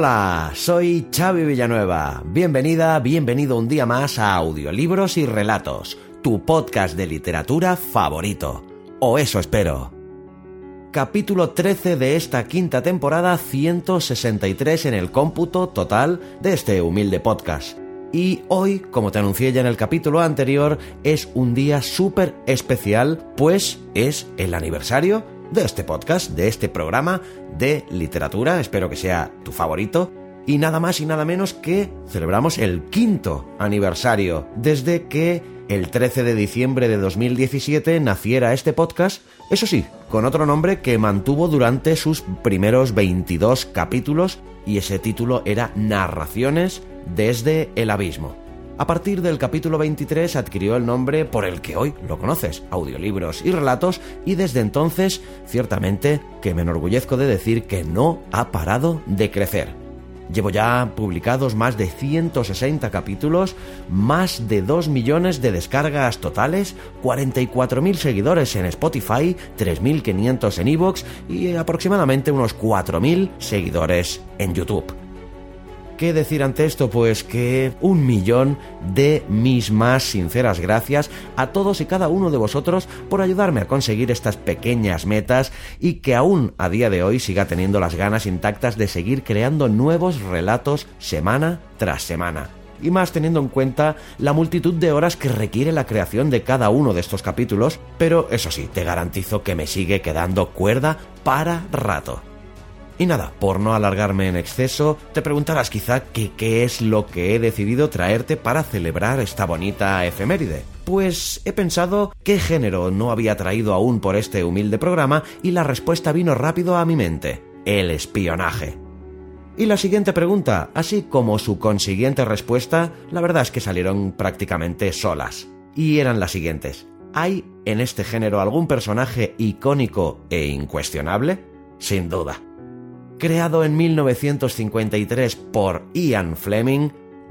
Hola, soy Xavi Villanueva. Bienvenida, bienvenido un día más a Audiolibros y Relatos, tu podcast de literatura favorito. O eso espero. Capítulo 13 de esta quinta temporada, 163 en el cómputo total de este humilde podcast. Y hoy, como te anuncié ya en el capítulo anterior, es un día súper especial, pues es el aniversario de este podcast, de este programa de literatura, espero que sea tu favorito, y nada más y nada menos que celebramos el quinto aniversario desde que el 13 de diciembre de 2017 naciera este podcast, eso sí, con otro nombre que mantuvo durante sus primeros 22 capítulos y ese título era Narraciones desde el Abismo. A partir del capítulo 23 adquirió el nombre por el que hoy lo conoces, audiolibros y relatos, y desde entonces, ciertamente, que me enorgullezco de decir que no ha parado de crecer. Llevo ya publicados más de 160 capítulos, más de 2 millones de descargas totales, 44.000 seguidores en Spotify, 3.500 en Evox y aproximadamente unos 4.000 seguidores en YouTube. ¿Qué decir ante esto? Pues que un millón de mis más sinceras gracias a todos y cada uno de vosotros por ayudarme a conseguir estas pequeñas metas y que aún a día de hoy siga teniendo las ganas intactas de seguir creando nuevos relatos semana tras semana y más teniendo en cuenta la multitud de horas que requiere la creación de cada uno de estos capítulos, pero eso sí, te garantizo que me sigue quedando cuerda para rato. Y nada, por no alargarme en exceso, te preguntarás quizá qué es lo que he decidido traerte para celebrar esta bonita efeméride. Pues he pensado qué género no había traído aún por este humilde programa y la respuesta vino rápido a mi mente. El espionaje. Y la siguiente pregunta, así como su consiguiente respuesta, la verdad es que salieron prácticamente solas. Y eran las siguientes. ¿Hay en este género algún personaje icónico e incuestionable? Sin duda. Creado en 1953 por Ian Fleming,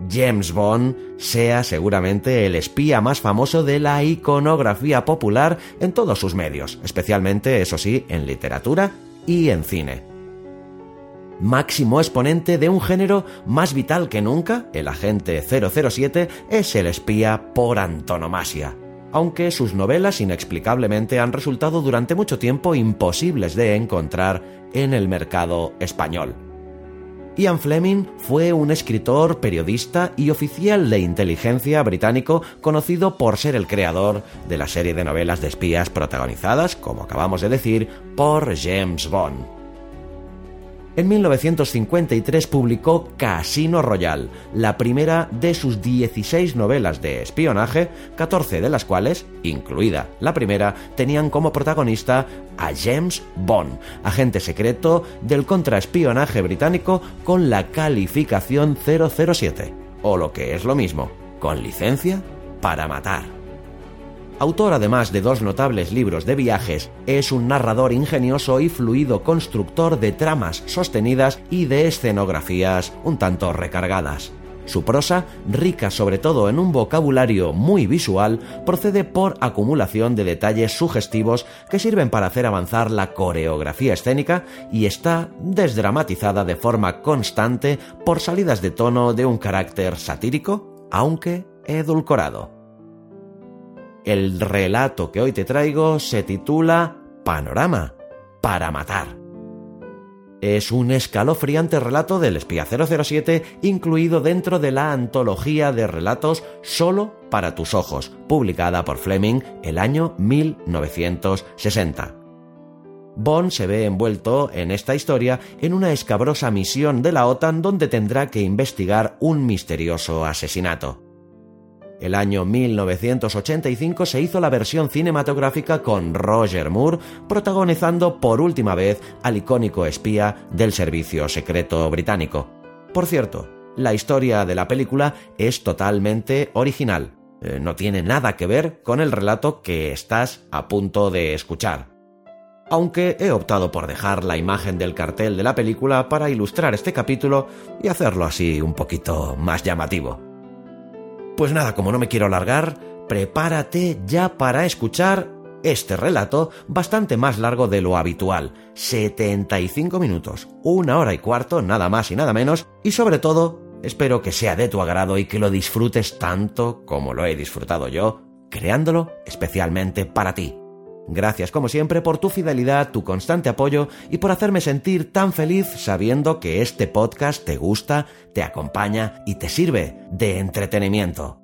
James Bond sea seguramente el espía más famoso de la iconografía popular en todos sus medios, especialmente, eso sí, en literatura y en cine. Máximo exponente de un género más vital que nunca, el agente 007 es el espía por antonomasia aunque sus novelas inexplicablemente han resultado durante mucho tiempo imposibles de encontrar en el mercado español. Ian Fleming fue un escritor, periodista y oficial de inteligencia británico conocido por ser el creador de la serie de novelas de espías protagonizadas, como acabamos de decir, por James Bond. En 1953 publicó Casino Royale, la primera de sus 16 novelas de espionaje, 14 de las cuales, incluida la primera, tenían como protagonista a James Bond, agente secreto del contraespionaje británico con la calificación 007, o lo que es lo mismo, con licencia para matar. Autor además de dos notables libros de viajes, es un narrador ingenioso y fluido constructor de tramas sostenidas y de escenografías un tanto recargadas. Su prosa, rica sobre todo en un vocabulario muy visual, procede por acumulación de detalles sugestivos que sirven para hacer avanzar la coreografía escénica y está desdramatizada de forma constante por salidas de tono de un carácter satírico, aunque edulcorado. El relato que hoy te traigo se titula Panorama para matar. Es un escalofriante relato del espía 007 incluido dentro de la antología de relatos Solo para tus ojos, publicada por Fleming el año 1960. Bond se ve envuelto en esta historia en una escabrosa misión de la OTAN donde tendrá que investigar un misterioso asesinato. El año 1985 se hizo la versión cinematográfica con Roger Moore protagonizando por última vez al icónico espía del servicio secreto británico. Por cierto, la historia de la película es totalmente original. Eh, no tiene nada que ver con el relato que estás a punto de escuchar. Aunque he optado por dejar la imagen del cartel de la película para ilustrar este capítulo y hacerlo así un poquito más llamativo. Pues nada, como no me quiero alargar, prepárate ya para escuchar este relato bastante más largo de lo habitual, 75 minutos, una hora y cuarto, nada más y nada menos, y sobre todo, espero que sea de tu agrado y que lo disfrutes tanto como lo he disfrutado yo, creándolo especialmente para ti. Gracias como siempre por tu fidelidad, tu constante apoyo y por hacerme sentir tan feliz sabiendo que este podcast te gusta, te acompaña y te sirve de entretenimiento.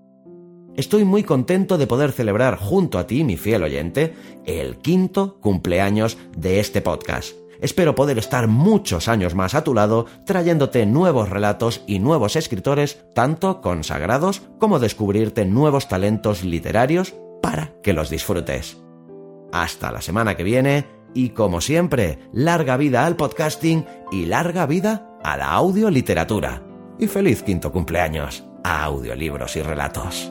Estoy muy contento de poder celebrar junto a ti, mi fiel oyente, el quinto cumpleaños de este podcast. Espero poder estar muchos años más a tu lado trayéndote nuevos relatos y nuevos escritores, tanto consagrados como descubrirte nuevos talentos literarios para que los disfrutes. Hasta la semana que viene y como siempre, larga vida al podcasting y larga vida a la audioliteratura. Y feliz quinto cumpleaños a audiolibros y relatos.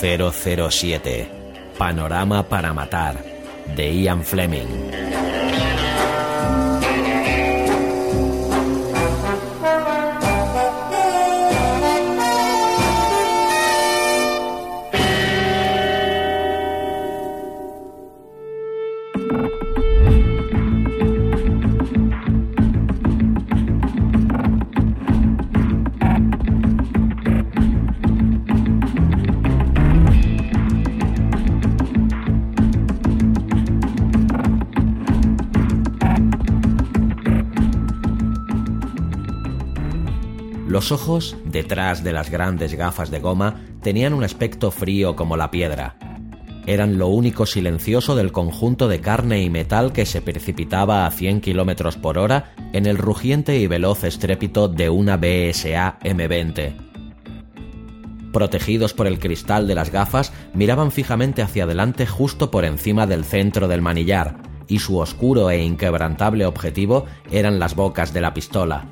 ...007... Panorama para Matar, de Ian Fleming. Los ojos, detrás de las grandes gafas de goma, tenían un aspecto frío como la piedra. Eran lo único silencioso del conjunto de carne y metal que se precipitaba a 100 km por hora en el rugiente y veloz estrépito de una BSA M20. Protegidos por el cristal de las gafas, miraban fijamente hacia adelante justo por encima del centro del manillar, y su oscuro e inquebrantable objetivo eran las bocas de la pistola.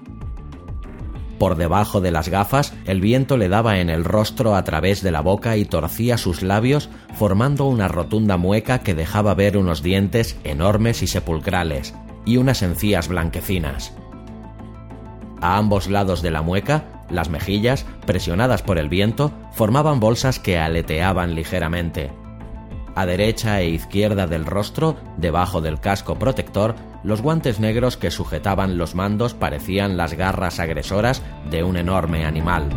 Por debajo de las gafas, el viento le daba en el rostro a través de la boca y torcía sus labios, formando una rotunda mueca que dejaba ver unos dientes enormes y sepulcrales, y unas encías blanquecinas. A ambos lados de la mueca, las mejillas, presionadas por el viento, formaban bolsas que aleteaban ligeramente. A derecha e izquierda del rostro, debajo del casco protector, los guantes negros que sujetaban los mandos parecían las garras agresoras de un enorme animal.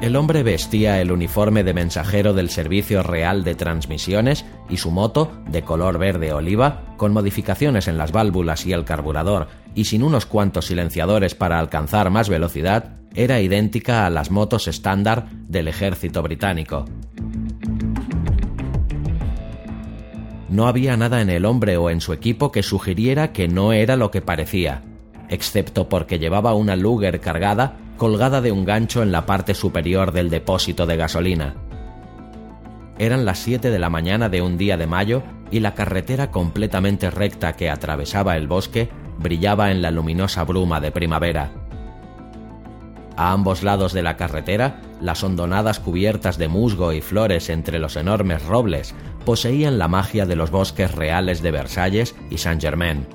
El hombre vestía el uniforme de mensajero del Servicio Real de Transmisiones y su moto, de color verde oliva, con modificaciones en las válvulas y el carburador, y sin unos cuantos silenciadores para alcanzar más velocidad, era idéntica a las motos estándar del ejército británico. No había nada en el hombre o en su equipo que sugiriera que no era lo que parecía, excepto porque llevaba una Luger cargada colgada de un gancho en la parte superior del depósito de gasolina. Eran las 7 de la mañana de un día de mayo y la carretera completamente recta que atravesaba el bosque brillaba en la luminosa bruma de primavera. A ambos lados de la carretera, las hondonadas cubiertas de musgo y flores entre los enormes robles poseían la magia de los bosques reales de Versalles y Saint-Germain.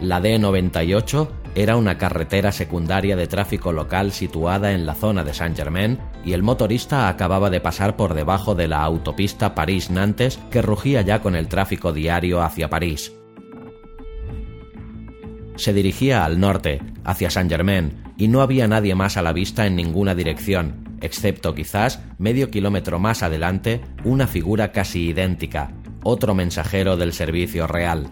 La D98 era una carretera secundaria de tráfico local situada en la zona de Saint-Germain y el motorista acababa de pasar por debajo de la autopista París-Nantes que rugía ya con el tráfico diario hacia París se dirigía al norte, hacia Saint-Germain, y no había nadie más a la vista en ninguna dirección, excepto quizás medio kilómetro más adelante una figura casi idéntica, otro mensajero del servicio real.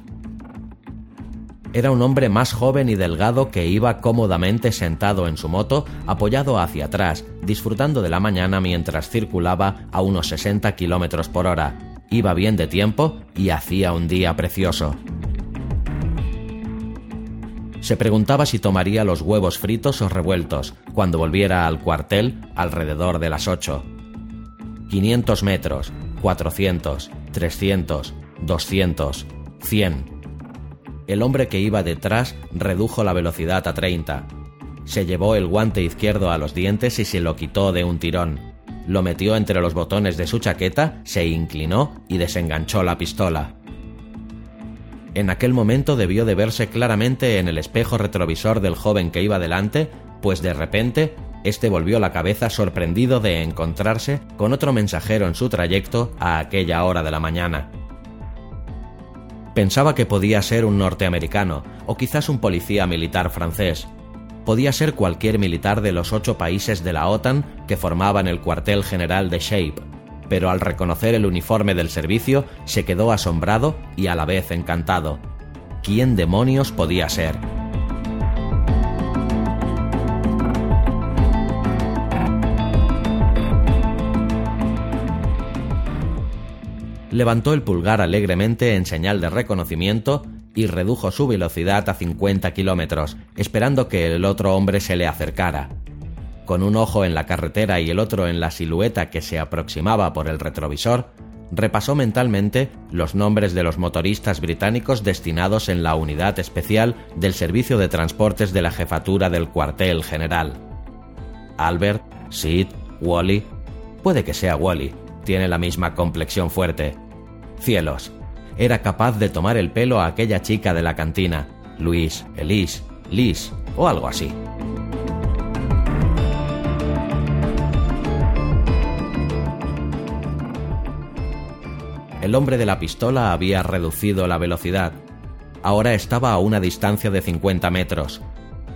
Era un hombre más joven y delgado que iba cómodamente sentado en su moto, apoyado hacia atrás, disfrutando de la mañana mientras circulaba a unos 60 kilómetros por hora. Iba bien de tiempo y hacía un día precioso. Se preguntaba si tomaría los huevos fritos o revueltos cuando volviera al cuartel alrededor de las 8. 500 metros, 400, 300, 200, 100 el hombre que iba detrás redujo la velocidad a 30. Se llevó el guante izquierdo a los dientes y se lo quitó de un tirón. Lo metió entre los botones de su chaqueta, se inclinó y desenganchó la pistola. En aquel momento debió de verse claramente en el espejo retrovisor del joven que iba delante, pues de repente este volvió la cabeza sorprendido de encontrarse con otro mensajero en su trayecto a aquella hora de la mañana. Pensaba que podía ser un norteamericano o quizás un policía militar francés. Podía ser cualquier militar de los ocho países de la OTAN que formaban el cuartel general de Shape, pero al reconocer el uniforme del servicio se quedó asombrado y a la vez encantado. ¿Quién demonios podía ser? levantó el pulgar alegremente en señal de reconocimiento y redujo su velocidad a 50 kilómetros, esperando que el otro hombre se le acercara. Con un ojo en la carretera y el otro en la silueta que se aproximaba por el retrovisor, repasó mentalmente los nombres de los motoristas británicos destinados en la unidad especial del Servicio de Transportes de la Jefatura del Cuartel General. Albert, Sid, Wally. Puede que sea Wally, tiene la misma complexión fuerte. Cielos. Era capaz de tomar el pelo a aquella chica de la cantina, Luis, Elise, Liz o algo así. El hombre de la pistola había reducido la velocidad. Ahora estaba a una distancia de 50 metros.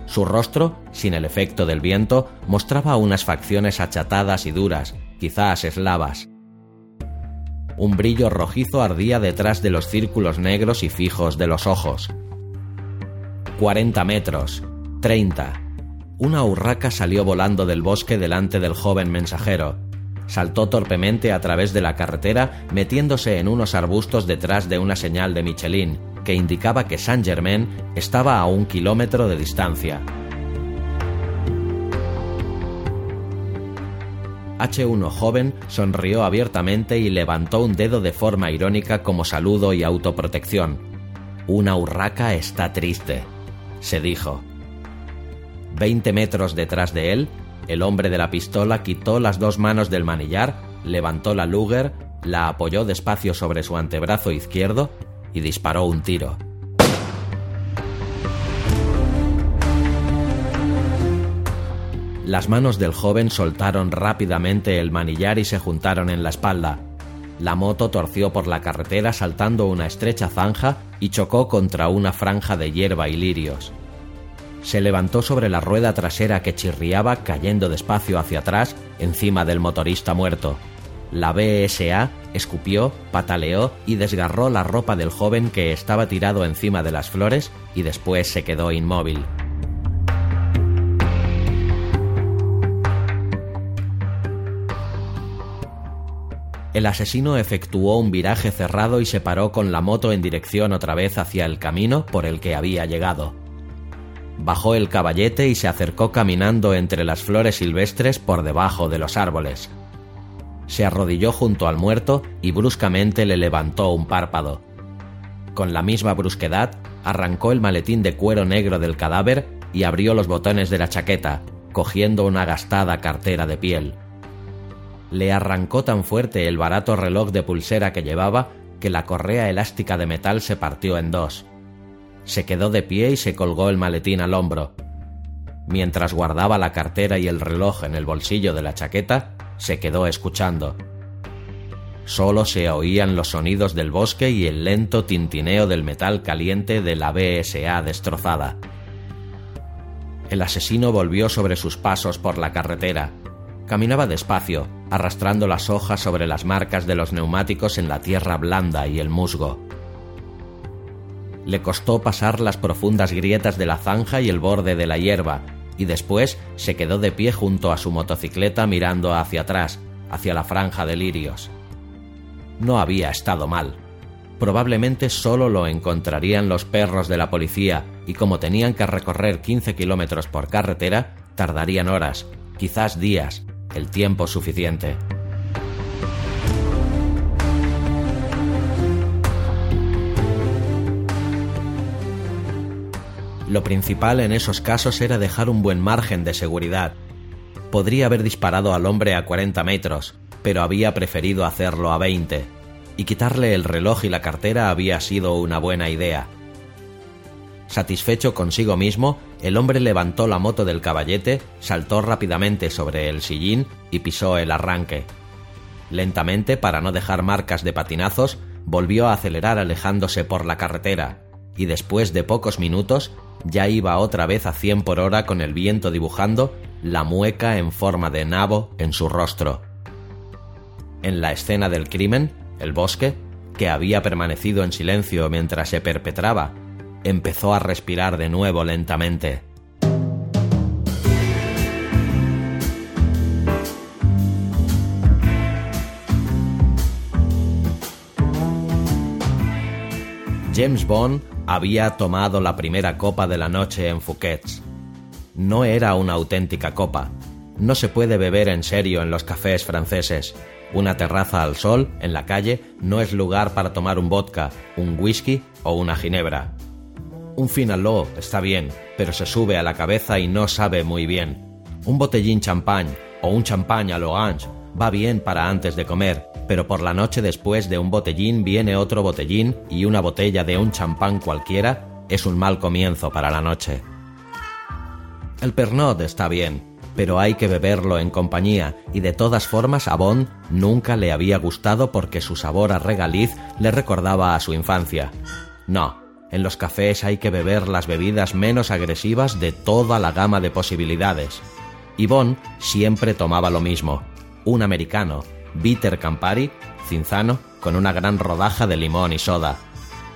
Su rostro, sin el efecto del viento, mostraba unas facciones achatadas y duras, quizás eslavas. Un brillo rojizo ardía detrás de los círculos negros y fijos de los ojos. 40 metros. 30. Una urraca salió volando del bosque delante del joven mensajero. Saltó torpemente a través de la carretera, metiéndose en unos arbustos detrás de una señal de Michelin, que indicaba que Saint Germain estaba a un kilómetro de distancia. H1 joven sonrió abiertamente y levantó un dedo de forma irónica como saludo y autoprotección. Una urraca está triste, se dijo. Veinte metros detrás de él, el hombre de la pistola quitó las dos manos del manillar, levantó la Luger, la apoyó despacio sobre su antebrazo izquierdo y disparó un tiro. Las manos del joven soltaron rápidamente el manillar y se juntaron en la espalda. La moto torció por la carretera saltando una estrecha zanja y chocó contra una franja de hierba y lirios. Se levantó sobre la rueda trasera que chirriaba cayendo despacio hacia atrás encima del motorista muerto. La BSA escupió, pataleó y desgarró la ropa del joven que estaba tirado encima de las flores y después se quedó inmóvil. el asesino efectuó un viraje cerrado y se paró con la moto en dirección otra vez hacia el camino por el que había llegado. Bajó el caballete y se acercó caminando entre las flores silvestres por debajo de los árboles. Se arrodilló junto al muerto y bruscamente le levantó un párpado. Con la misma brusquedad, arrancó el maletín de cuero negro del cadáver y abrió los botones de la chaqueta, cogiendo una gastada cartera de piel le arrancó tan fuerte el barato reloj de pulsera que llevaba que la correa elástica de metal se partió en dos. Se quedó de pie y se colgó el maletín al hombro. Mientras guardaba la cartera y el reloj en el bolsillo de la chaqueta, se quedó escuchando. Solo se oían los sonidos del bosque y el lento tintineo del metal caliente de la BSA destrozada. El asesino volvió sobre sus pasos por la carretera Caminaba despacio, arrastrando las hojas sobre las marcas de los neumáticos en la tierra blanda y el musgo. Le costó pasar las profundas grietas de la zanja y el borde de la hierba, y después se quedó de pie junto a su motocicleta mirando hacia atrás, hacia la franja de lirios. No había estado mal. Probablemente solo lo encontrarían los perros de la policía y como tenían que recorrer 15 kilómetros por carretera, tardarían horas, quizás días, el tiempo suficiente. Lo principal en esos casos era dejar un buen margen de seguridad. Podría haber disparado al hombre a 40 metros, pero había preferido hacerlo a 20, y quitarle el reloj y la cartera había sido una buena idea. Satisfecho consigo mismo, el hombre levantó la moto del caballete, saltó rápidamente sobre el sillín y pisó el arranque. Lentamente, para no dejar marcas de patinazos, volvió a acelerar alejándose por la carretera, y después de pocos minutos ya iba otra vez a cien por hora con el viento dibujando la mueca en forma de nabo en su rostro. En la escena del crimen, el bosque, que había permanecido en silencio mientras se perpetraba, empezó a respirar de nuevo lentamente. James Bond había tomado la primera copa de la noche en Phuket. No era una auténtica copa. No se puede beber en serio en los cafés franceses. Una terraza al sol, en la calle, no es lugar para tomar un vodka, un whisky o una ginebra. Un finaló está bien, pero se sube a la cabeza y no sabe muy bien. Un botellín champán o un champán a l'orange va bien para antes de comer, pero por la noche después de un botellín viene otro botellín y una botella de un champán cualquiera es un mal comienzo para la noche. El Pernod está bien, pero hay que beberlo en compañía y de todas formas a Bond nunca le había gustado porque su sabor a regaliz le recordaba a su infancia. No, en los cafés hay que beber las bebidas menos agresivas de toda la gama de posibilidades. Y Bond siempre tomaba lo mismo, un americano, bitter Campari, cinzano, con una gran rodaja de limón y soda.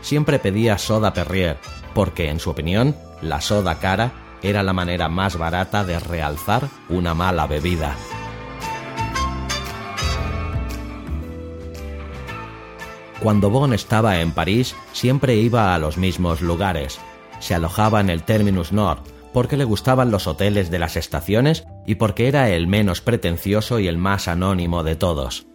Siempre pedía soda Perrier, porque en su opinión, la soda cara era la manera más barata de realzar una mala bebida. Cuando Bon estaba en París, siempre iba a los mismos lugares. Se alojaba en el Terminus Nord, porque le gustaban los hoteles de las estaciones y porque era el menos pretencioso y el más anónimo de todos.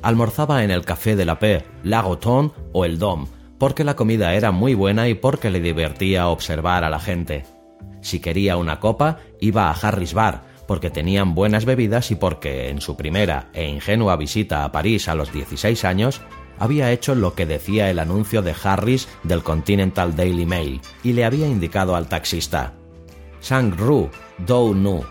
Almorzaba en el Café de la Paix, La Rotonde o el Dom, porque la comida era muy buena y porque le divertía observar a la gente. Si quería una copa, iba a Harris Bar, porque tenían buenas bebidas y porque, en su primera e ingenua visita a París a los 16 años, había hecho lo que decía el anuncio de Harris del Continental Daily Mail y le había indicado al taxista. Sang-Ru, Dou Nu,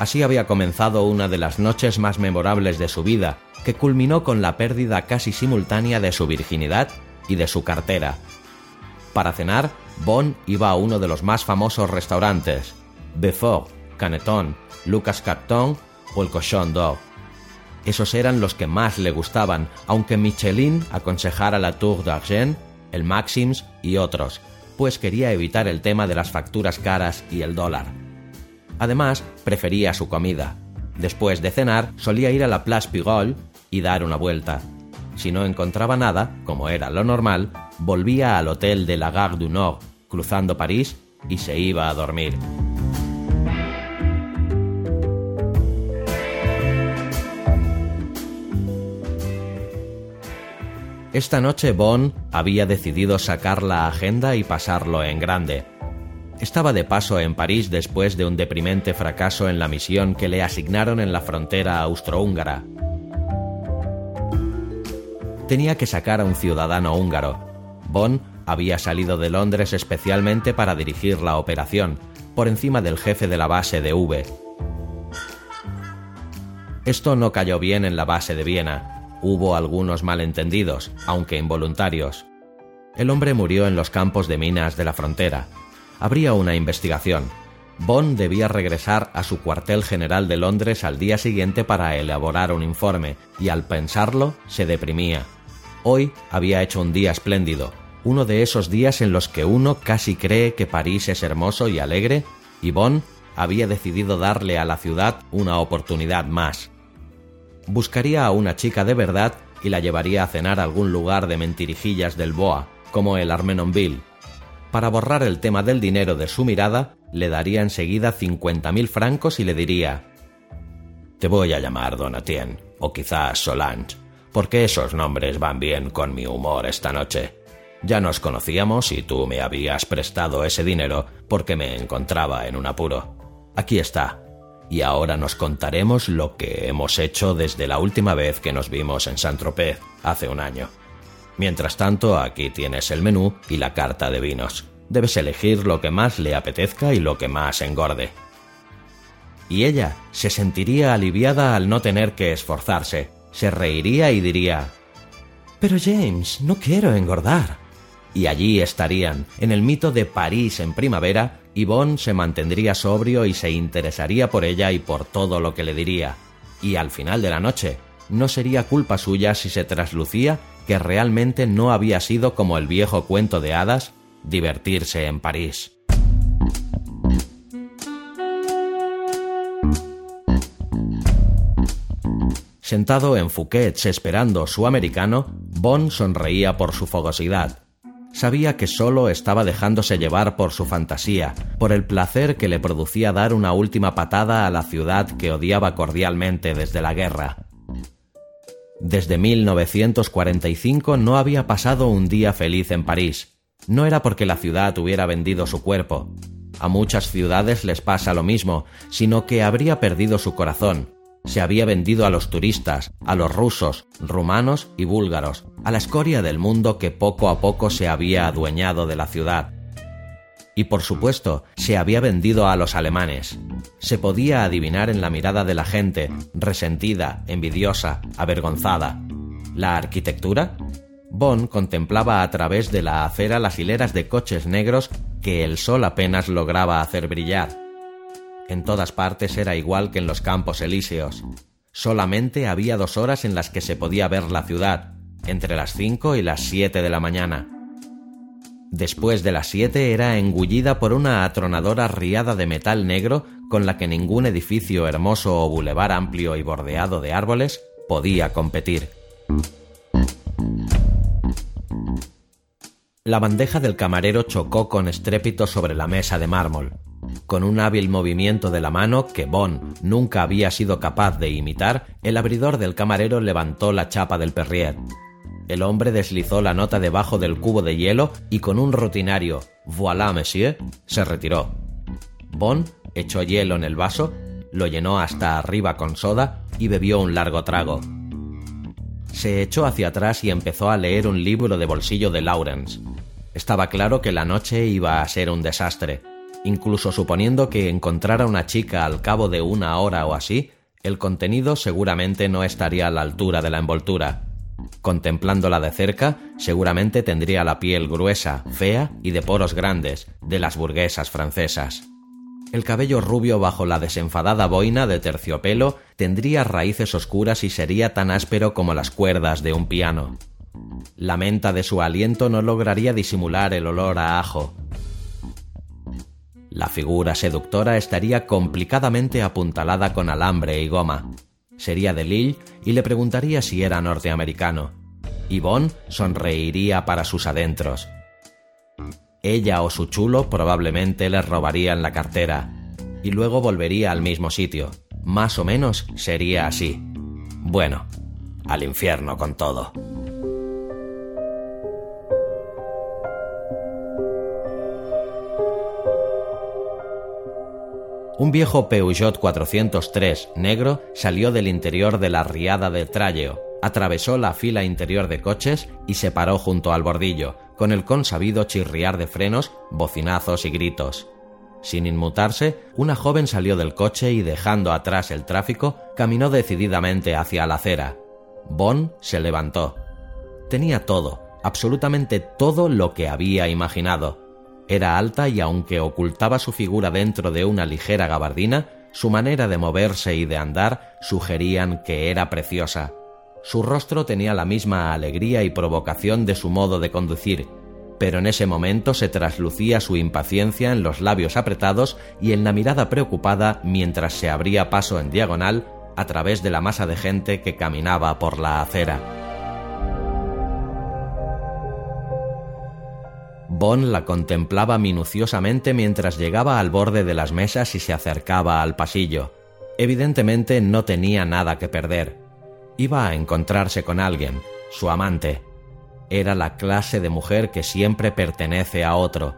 Así había comenzado una de las noches más memorables de su vida, que culminó con la pérdida casi simultánea de su virginidad y de su cartera. Para cenar, Bon iba a uno de los más famosos restaurantes, Befort, Caneton, Lucas Carton o el Cochon d'Or. Esos eran los que más le gustaban, aunque Michelin aconsejara la Tour d'Argent, el Maxims y otros, pues quería evitar el tema de las facturas caras y el dólar. Además, prefería su comida. Después de cenar, solía ir a la Place Pigol y dar una vuelta. Si no encontraba nada, como era lo normal, volvía al hotel de la Gare du Nord, cruzando París, y se iba a dormir. Esta noche Bond había decidido sacar la agenda y pasarlo en grande. Estaba de paso en París después de un deprimente fracaso en la misión que le asignaron en la frontera austrohúngara. Tenía que sacar a un ciudadano húngaro. Bonn había salido de Londres especialmente para dirigir la operación, por encima del jefe de la base de V. Esto no cayó bien en la base de Viena. Hubo algunos malentendidos, aunque involuntarios. El hombre murió en los campos de minas de la frontera habría una investigación. Bond debía regresar a su cuartel general de Londres al día siguiente para elaborar un informe, y al pensarlo se deprimía. Hoy había hecho un día espléndido, uno de esos días en los que uno casi cree que París es hermoso y alegre, y Bond había decidido darle a la ciudad una oportunidad más. Buscaría a una chica de verdad y la llevaría a cenar a algún lugar de mentirijillas del Boa, como el Armenonville. Para borrar el tema del dinero de su mirada, le daría enseguida cincuenta mil francos y le diría Te voy a llamar Donatien, o quizás Solange, porque esos nombres van bien con mi humor esta noche. Ya nos conocíamos y tú me habías prestado ese dinero porque me encontraba en un apuro. Aquí está. Y ahora nos contaremos lo que hemos hecho desde la última vez que nos vimos en Saint-Tropez, hace un año. Mientras tanto, aquí tienes el menú y la carta de vinos debes elegir lo que más le apetezca y lo que más engorde. Y ella se sentiría aliviada al no tener que esforzarse, se reiría y diría Pero James, no quiero engordar. Y allí estarían, en el mito de París en primavera, y Bond se mantendría sobrio y se interesaría por ella y por todo lo que le diría. Y al final de la noche, no sería culpa suya si se traslucía que realmente no había sido como el viejo cuento de hadas divertirse en París. Sentado en Fouquet's esperando su americano, Bond sonreía por su fogosidad. Sabía que solo estaba dejándose llevar por su fantasía, por el placer que le producía dar una última patada a la ciudad que odiaba cordialmente desde la guerra. Desde 1945 no había pasado un día feliz en París. No era porque la ciudad hubiera vendido su cuerpo. A muchas ciudades les pasa lo mismo, sino que habría perdido su corazón. Se había vendido a los turistas, a los rusos, rumanos y búlgaros, a la escoria del mundo que poco a poco se había adueñado de la ciudad. Y por supuesto, se había vendido a los alemanes. Se podía adivinar en la mirada de la gente, resentida, envidiosa, avergonzada. ¿La arquitectura? Bond contemplaba a través de la acera las hileras de coches negros que el sol apenas lograba hacer brillar. En todas partes era igual que en los campos elíseos. Solamente había dos horas en las que se podía ver la ciudad, entre las cinco y las siete de la mañana. Después de las siete era engullida por una atronadora riada de metal negro con la que ningún edificio hermoso o bulevar amplio y bordeado de árboles podía competir. La bandeja del camarero chocó con estrépito sobre la mesa de mármol. Con un hábil movimiento de la mano que Bond nunca había sido capaz de imitar, el abridor del camarero levantó la chapa del Perrier. El hombre deslizó la nota debajo del cubo de hielo y con un rutinario Voilà, monsieur, se retiró. Bond echó hielo en el vaso, lo llenó hasta arriba con soda y bebió un largo trago se echó hacia atrás y empezó a leer un libro de bolsillo de Lawrence. Estaba claro que la noche iba a ser un desastre. Incluso suponiendo que encontrara una chica al cabo de una hora o así, el contenido seguramente no estaría a la altura de la envoltura. Contemplándola de cerca, seguramente tendría la piel gruesa, fea y de poros grandes, de las burguesas francesas. El cabello rubio bajo la desenfadada boina de terciopelo tendría raíces oscuras y sería tan áspero como las cuerdas de un piano. La menta de su aliento no lograría disimular el olor a ajo. La figura seductora estaría complicadamente apuntalada con alambre y goma. Sería de Lille y le preguntaría si era norteamericano. Yvonne sonreiría para sus adentros ella o su chulo probablemente le robarían la cartera y luego volvería al mismo sitio. Más o menos sería así. Bueno, al infierno con todo. Un viejo Peugeot 403 negro salió del interior de la riada de Tralleo, atravesó la fila interior de coches y se paró junto al bordillo, con el consabido chirriar de frenos, bocinazos y gritos. Sin inmutarse, una joven salió del coche y dejando atrás el tráfico, caminó decididamente hacia la acera. Bond se levantó. Tenía todo, absolutamente todo lo que había imaginado. Era alta y aunque ocultaba su figura dentro de una ligera gabardina, su manera de moverse y de andar sugerían que era preciosa. Su rostro tenía la misma alegría y provocación de su modo de conducir, pero en ese momento se traslucía su impaciencia en los labios apretados y en la mirada preocupada mientras se abría paso en diagonal a través de la masa de gente que caminaba por la acera. Bon la contemplaba minuciosamente mientras llegaba al borde de las mesas y se acercaba al pasillo. Evidentemente no tenía nada que perder. Iba a encontrarse con alguien, su amante. Era la clase de mujer que siempre pertenece a otro.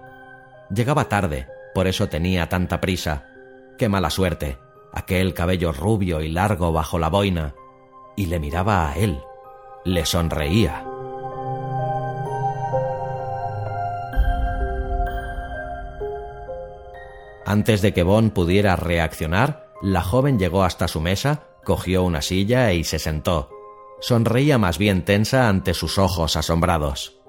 Llegaba tarde, por eso tenía tanta prisa. Qué mala suerte. Aquel cabello rubio y largo bajo la boina. Y le miraba a él. Le sonreía. Antes de que Bon pudiera reaccionar, la joven llegó hasta su mesa, cogió una silla y se sentó. Sonreía más bien tensa ante sus ojos asombrados.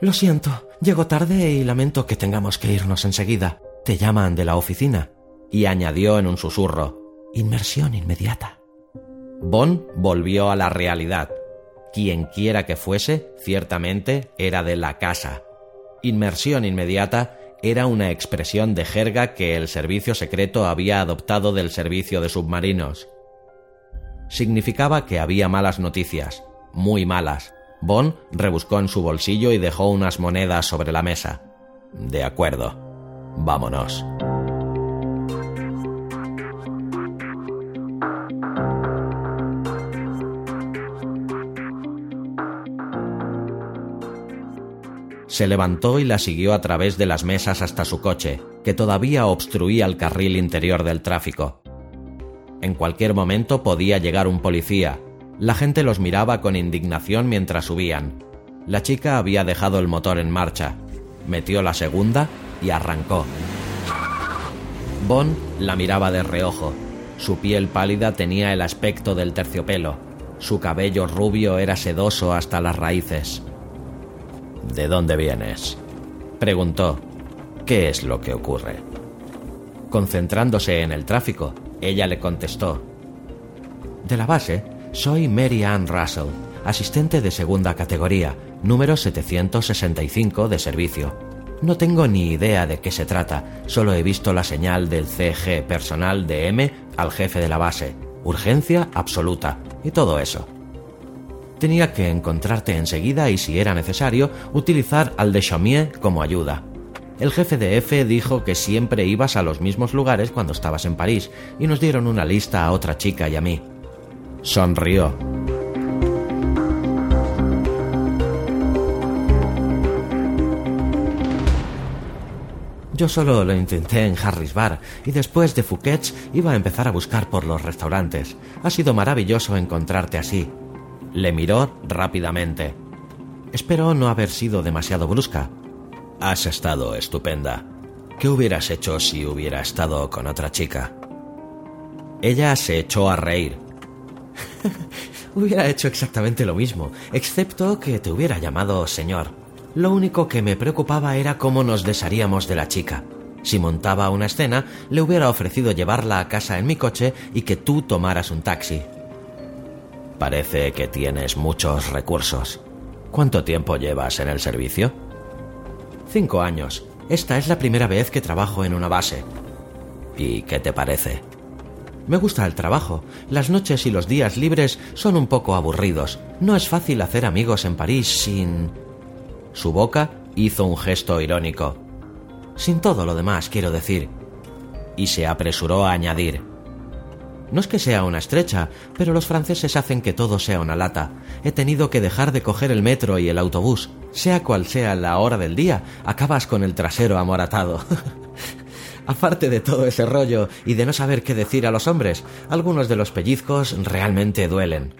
Lo siento, llego tarde y lamento que tengamos que irnos enseguida. Te llaman de la oficina. Y añadió en un susurro. Inmersión inmediata. Bon volvió a la realidad. Quienquiera que fuese, ciertamente era de la casa. Inmersión inmediata era una expresión de jerga que el servicio secreto había adoptado del servicio de submarinos. Significaba que había malas noticias, muy malas. Bond rebuscó en su bolsillo y dejó unas monedas sobre la mesa. De acuerdo. Vámonos. Se levantó y la siguió a través de las mesas hasta su coche, que todavía obstruía el carril interior del tráfico. En cualquier momento podía llegar un policía. La gente los miraba con indignación mientras subían. La chica había dejado el motor en marcha, metió la segunda y arrancó. Bond la miraba de reojo. Su piel pálida tenía el aspecto del terciopelo. Su cabello rubio era sedoso hasta las raíces. ¿De dónde vienes? Preguntó. ¿Qué es lo que ocurre? Concentrándose en el tráfico, ella le contestó. De la base, soy Mary Ann Russell, asistente de segunda categoría, número 765 de servicio. No tengo ni idea de qué se trata, solo he visto la señal del CG personal de M al jefe de la base, urgencia absoluta y todo eso. Tenía que encontrarte enseguida y, si era necesario, utilizar al de Chaumier como ayuda. El jefe de F dijo que siempre ibas a los mismos lugares cuando estabas en París y nos dieron una lista a otra chica y a mí. Sonrió. Yo solo lo intenté en Harris Bar y después de Fouquet's iba a empezar a buscar por los restaurantes. Ha sido maravilloso encontrarte así. Le miró rápidamente. Espero no haber sido demasiado brusca. Has estado estupenda. ¿Qué hubieras hecho si hubiera estado con otra chica? Ella se echó a reír. hubiera hecho exactamente lo mismo, excepto que te hubiera llamado señor. Lo único que me preocupaba era cómo nos desharíamos de la chica. Si montaba una escena, le hubiera ofrecido llevarla a casa en mi coche y que tú tomaras un taxi. Parece que tienes muchos recursos. ¿Cuánto tiempo llevas en el servicio? Cinco años. Esta es la primera vez que trabajo en una base. ¿Y qué te parece? Me gusta el trabajo. Las noches y los días libres son un poco aburridos. No es fácil hacer amigos en París sin... Su boca hizo un gesto irónico. Sin todo lo demás, quiero decir. Y se apresuró a añadir. No es que sea una estrecha, pero los franceses hacen que todo sea una lata. He tenido que dejar de coger el metro y el autobús. Sea cual sea la hora del día, acabas con el trasero amoratado. Aparte de todo ese rollo y de no saber qué decir a los hombres, algunos de los pellizcos realmente duelen.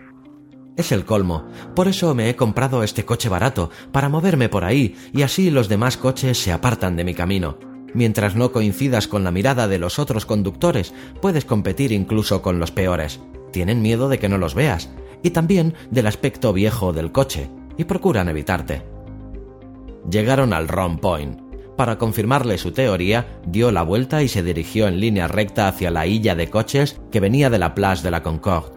Es el colmo. Por eso me he comprado este coche barato, para moverme por ahí, y así los demás coches se apartan de mi camino. Mientras no coincidas con la mirada de los otros conductores, puedes competir incluso con los peores. Tienen miedo de que no los veas, y también del aspecto viejo del coche, y procuran evitarte. Llegaron al Ron Point. Para confirmarle su teoría, dio la vuelta y se dirigió en línea recta hacia la hilla de coches que venía de la Place de la Concorde.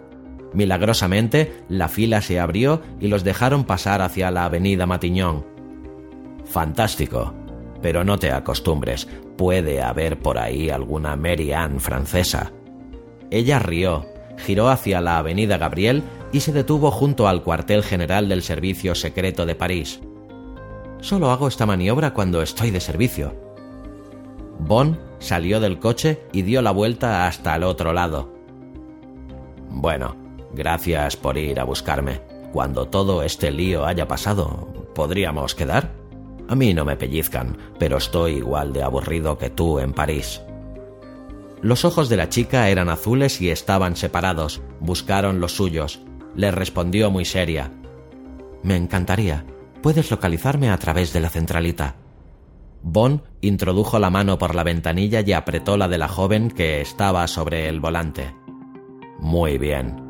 Milagrosamente, la fila se abrió y los dejaron pasar hacia la avenida Matignon. Fantástico. Pero no te acostumbres, puede haber por ahí alguna Mary Ann francesa. Ella rió, giró hacia la avenida Gabriel y se detuvo junto al cuartel general del Servicio Secreto de París. Solo hago esta maniobra cuando estoy de servicio. Bon salió del coche y dio la vuelta hasta el otro lado. Bueno, gracias por ir a buscarme. Cuando todo este lío haya pasado, ¿podríamos quedar? A mí no me pellizcan, pero estoy igual de aburrido que tú en París. Los ojos de la chica eran azules y estaban separados. Buscaron los suyos. Le respondió muy seria. Me encantaría. Puedes localizarme a través de la centralita. Bon introdujo la mano por la ventanilla y apretó la de la joven que estaba sobre el volante. Muy bien,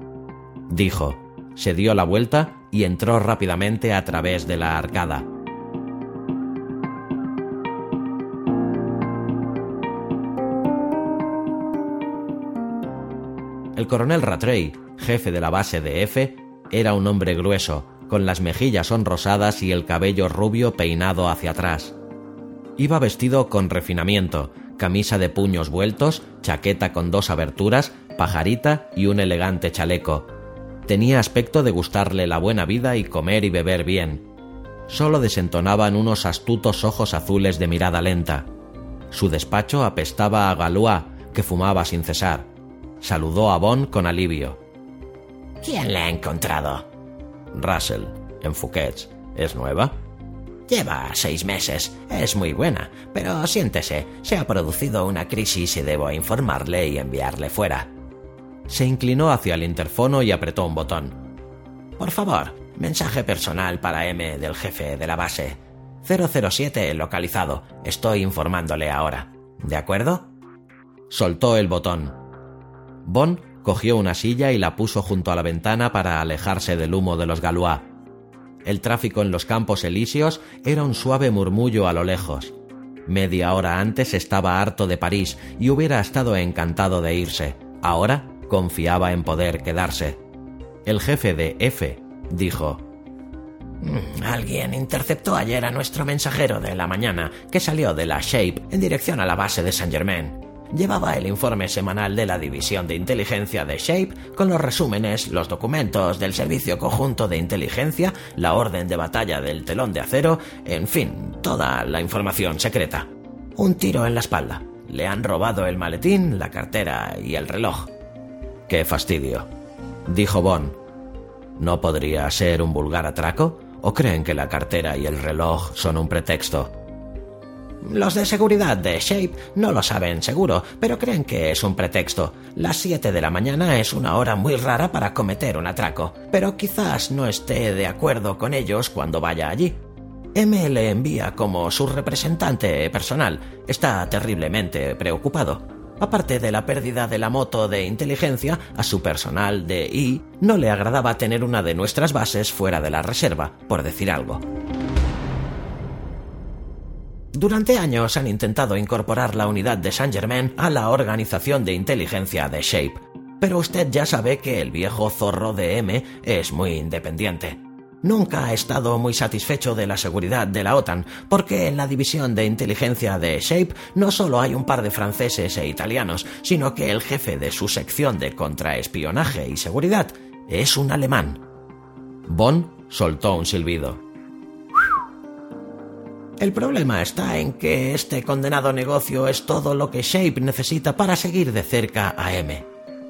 dijo. Se dio la vuelta y entró rápidamente a través de la arcada. El coronel Rattray, jefe de la base de F, era un hombre grueso, con las mejillas sonrosadas y el cabello rubio peinado hacia atrás. Iba vestido con refinamiento, camisa de puños vueltos, chaqueta con dos aberturas, pajarita y un elegante chaleco. Tenía aspecto de gustarle la buena vida y comer y beber bien. Solo desentonaban unos astutos ojos azules de mirada lenta. Su despacho apestaba a Galois, que fumaba sin cesar. Saludó a Bond con alivio. ¿Quién la ha encontrado? Russell, en Fouquet's. ¿Es nueva? Lleva seis meses. Es muy buena. Pero siéntese, se ha producido una crisis y debo informarle y enviarle fuera. Se inclinó hacia el interfono y apretó un botón. Por favor, mensaje personal para M del jefe de la base. 007 localizado. Estoy informándole ahora. ¿De acuerdo? Soltó el botón. Bond cogió una silla y la puso junto a la ventana para alejarse del humo de los Galois. El tráfico en los campos elíseos era un suave murmullo a lo lejos. Media hora antes estaba harto de París y hubiera estado encantado de irse. Ahora confiaba en poder quedarse. El jefe de F dijo mm, Alguien interceptó ayer a nuestro mensajero de la mañana que salió de la Shape en dirección a la base de Saint Germain llevaba el informe semanal de la División de Inteligencia de Shape con los resúmenes, los documentos del Servicio Conjunto de Inteligencia, la orden de batalla del telón de acero, en fin, toda la información secreta. Un tiro en la espalda. Le han robado el maletín, la cartera y el reloj. Qué fastidio, dijo Bond. ¿No podría ser un vulgar atraco? ¿O creen que la cartera y el reloj son un pretexto? Los de seguridad de Shape no lo saben seguro, pero creen que es un pretexto. Las 7 de la mañana es una hora muy rara para cometer un atraco, pero quizás no esté de acuerdo con ellos cuando vaya allí. M le envía como su representante personal. Está terriblemente preocupado. Aparte de la pérdida de la moto de inteligencia, a su personal de I no le agradaba tener una de nuestras bases fuera de la reserva, por decir algo. Durante años han intentado incorporar la unidad de Saint Germain a la organización de inteligencia de Shape, pero usted ya sabe que el viejo zorro de M es muy independiente. Nunca ha estado muy satisfecho de la seguridad de la OTAN, porque en la división de inteligencia de Shape no solo hay un par de franceses e italianos, sino que el jefe de su sección de contraespionaje y seguridad es un alemán. Bond soltó un silbido. El problema está en que este condenado negocio es todo lo que Shape necesita para seguir de cerca a M.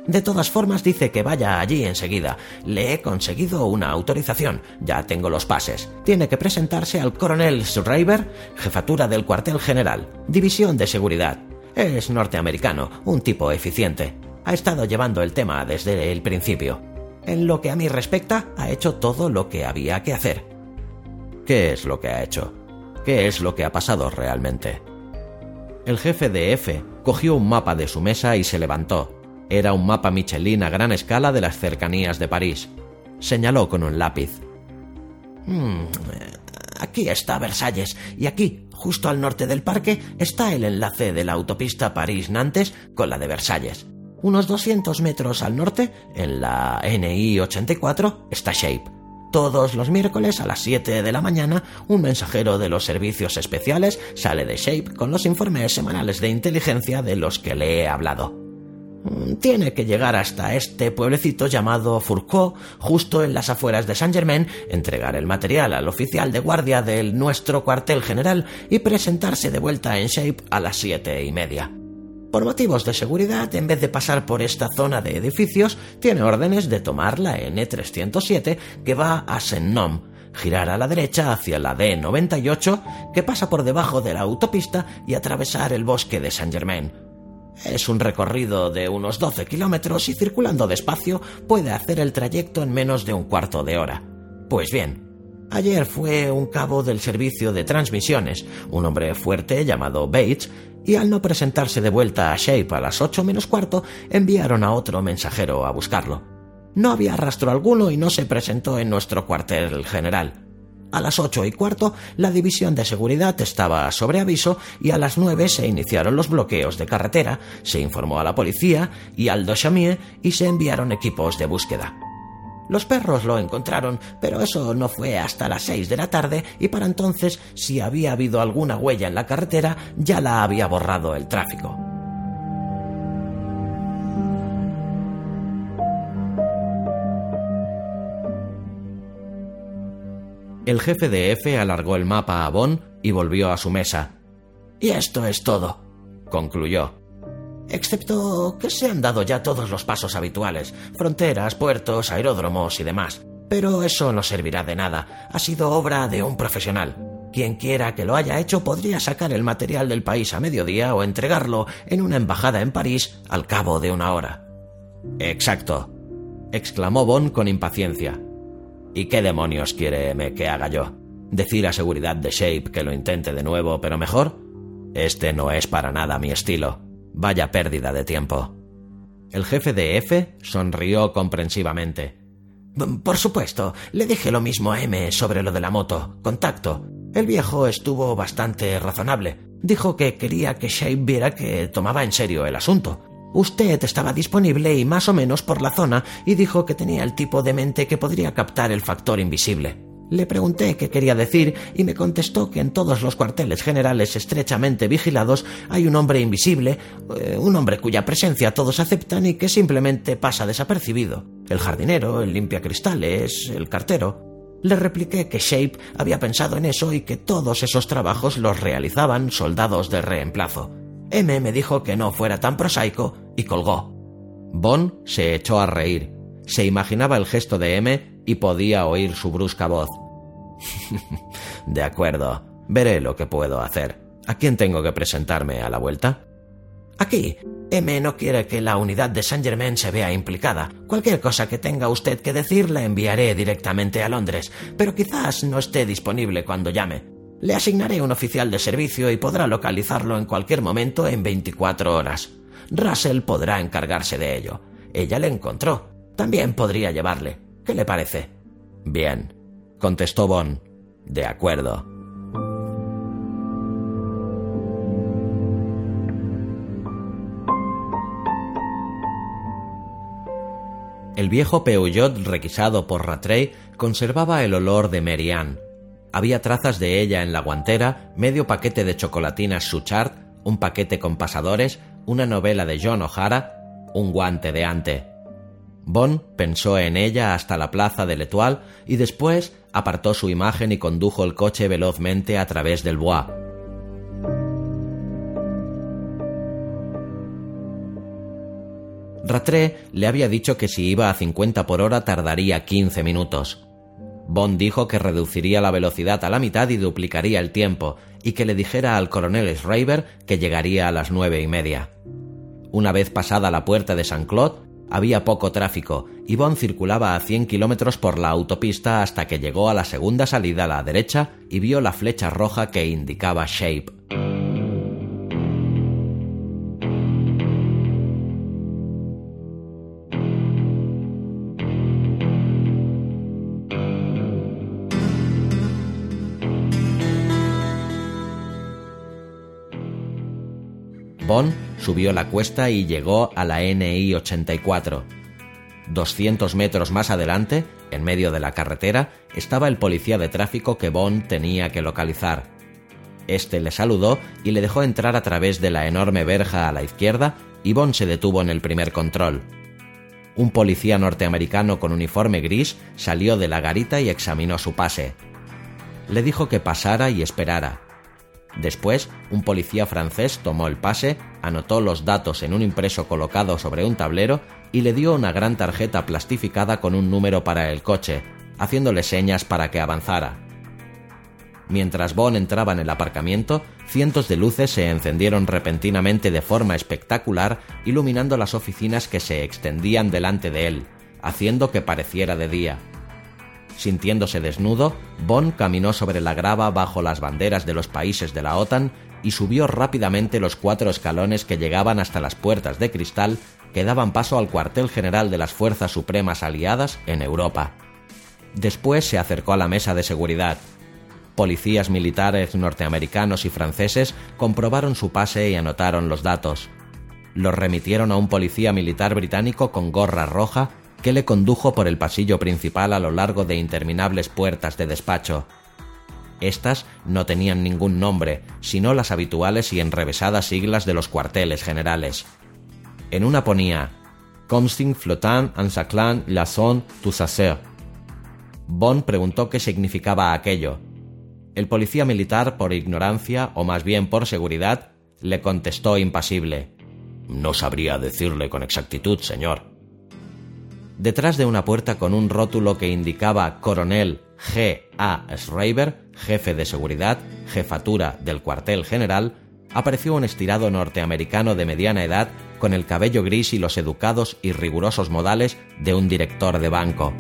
De todas formas dice que vaya allí enseguida. Le he conseguido una autorización. Ya tengo los pases. Tiene que presentarse al coronel Schreiber, jefatura del cuartel general, división de seguridad. Es norteamericano, un tipo eficiente. Ha estado llevando el tema desde el principio. En lo que a mí respecta, ha hecho todo lo que había que hacer. ¿Qué es lo que ha hecho? Qué es lo que ha pasado realmente. El jefe de F cogió un mapa de su mesa y se levantó. Era un mapa Michelin a gran escala de las cercanías de París. Señaló con un lápiz. Hmm, aquí está Versalles y aquí, Justo al norte del parque está el enlace de la autopista París-Nantes con la de Versalles. Unos 200 metros al norte, en la NI 84, está Shape. Todos los miércoles a las 7 de la mañana, un mensajero de los servicios especiales sale de Shape con los informes semanales de inteligencia de los que le he hablado. Mm, tiene que llegar hasta este pueblecito llamado Fourcault, justo en las afueras de Saint-Germain, entregar el material al oficial de guardia del nuestro cuartel general y presentarse de vuelta en Shape a las siete y media. Por motivos de seguridad, en vez de pasar por esta zona de edificios, tiene órdenes de tomar la N307 que va a Saint-Nom, girar a la derecha hacia la D98 que pasa por debajo de la autopista y atravesar el bosque de Saint-Germain es un recorrido de unos 12 kilómetros y circulando despacio puede hacer el trayecto en menos de un cuarto de hora. Pues bien, ayer fue un cabo del servicio de transmisiones, un hombre fuerte llamado Bates, y al no presentarse de vuelta a Shape a las ocho menos cuarto, enviaron a otro mensajero a buscarlo. No había rastro alguno y no se presentó en nuestro cuartel general. A las ocho y cuarto, la división de seguridad estaba sobre aviso y a las nueve se iniciaron los bloqueos de carretera, se informó a la policía y al Dochamier y se enviaron equipos de búsqueda. Los perros lo encontraron, pero eso no fue hasta las seis de la tarde y para entonces, si había habido alguna huella en la carretera, ya la había borrado el tráfico. El jefe de F alargó el mapa a Bon y volvió a su mesa. Y esto es todo, concluyó. Excepto que se han dado ya todos los pasos habituales, fronteras, puertos, aeródromos y demás. Pero eso no servirá de nada. Ha sido obra de un profesional. Quien quiera que lo haya hecho podría sacar el material del país a mediodía o entregarlo en una embajada en París al cabo de una hora. Exacto, exclamó Bon con impaciencia. ¿Y qué demonios quiere M que haga yo? ¿Decir a seguridad de Shape que lo intente de nuevo, pero mejor? Este no es para nada mi estilo. Vaya pérdida de tiempo. El jefe de F sonrió comprensivamente. Por supuesto, le dije lo mismo a M sobre lo de la moto, contacto. El viejo estuvo bastante razonable. Dijo que quería que Shape viera que tomaba en serio el asunto. Usted estaba disponible y más o menos por la zona y dijo que tenía el tipo de mente que podría captar el factor invisible. Le pregunté qué quería decir y me contestó que en todos los cuarteles generales estrechamente vigilados hay un hombre invisible, eh, un hombre cuya presencia todos aceptan y que simplemente pasa desapercibido. El jardinero, el limpia cristales, el cartero. Le repliqué que Shape había pensado en eso y que todos esos trabajos los realizaban soldados de reemplazo. M me dijo que no fuera tan prosaico y colgó. Bon se echó a reír. Se imaginaba el gesto de M y podía oír su brusca voz. de acuerdo, veré lo que puedo hacer. ¿A quién tengo que presentarme a la vuelta? Aquí. M no quiere que la unidad de Saint Germain se vea implicada. Cualquier cosa que tenga usted que decir la enviaré directamente a Londres, pero quizás no esté disponible cuando llame. Le asignaré un oficial de servicio y podrá localizarlo en cualquier momento en 24 horas. Russell podrá encargarse de ello. Ella le encontró. También podría llevarle. ¿Qué le parece? Bien, contestó Bond. De acuerdo. El viejo Peugeot requisado por Rattray conservaba el olor de Mary había trazas de ella en la guantera, medio paquete de chocolatinas Suchard, un paquete con pasadores, una novela de John O'Hara, un guante de ante. Bond pensó en ella hasta la plaza de l'Etoile y después apartó su imagen y condujo el coche velozmente a través del Bois. Ratré le había dicho que si iba a 50 por hora tardaría 15 minutos. Bond dijo que reduciría la velocidad a la mitad y duplicaría el tiempo, y que le dijera al coronel Schreiber que llegaría a las nueve y media. Una vez pasada la puerta de Saint Claude, había poco tráfico y Bond circulaba a 100 kilómetros por la autopista hasta que llegó a la segunda salida a la derecha y vio la flecha roja que indicaba Shape. Bond subió la cuesta y llegó a la NI 84. 200 metros más adelante, en medio de la carretera, estaba el policía de tráfico que Bond tenía que localizar. Este le saludó y le dejó entrar a través de la enorme verja a la izquierda y Bond se detuvo en el primer control. Un policía norteamericano con uniforme gris salió de la garita y examinó su pase. Le dijo que pasara y esperara. Después, un policía francés tomó el pase, anotó los datos en un impreso colocado sobre un tablero y le dio una gran tarjeta plastificada con un número para el coche, haciéndole señas para que avanzara. Mientras Bond entraba en el aparcamiento, cientos de luces se encendieron repentinamente de forma espectacular, iluminando las oficinas que se extendían delante de él, haciendo que pareciera de día. Sintiéndose desnudo, Bond caminó sobre la grava bajo las banderas de los países de la OTAN y subió rápidamente los cuatro escalones que llegaban hasta las puertas de cristal que daban paso al cuartel general de las Fuerzas Supremas Aliadas en Europa. Después se acercó a la mesa de seguridad, Policías militares norteamericanos y franceses comprobaron su pase y anotaron los datos. Los remitieron a un policía militar británico con gorra roja que le condujo por el pasillo principal a lo largo de interminables puertas de despacho. Estas no tenían ningún nombre, sino las habituales y enrevesadas siglas de los cuarteles generales. En una ponía Comsting Flottant en Saclan la Zone Toussaint. Bond preguntó qué significaba aquello, el policía militar, por ignorancia, o más bien por seguridad, le contestó impasible. No sabría decirle con exactitud, señor. Detrás de una puerta con un rótulo que indicaba Coronel G. A. Schreiber, jefe de seguridad, jefatura del cuartel general, apareció un estirado norteamericano de mediana edad con el cabello gris y los educados y rigurosos modales de un director de banco.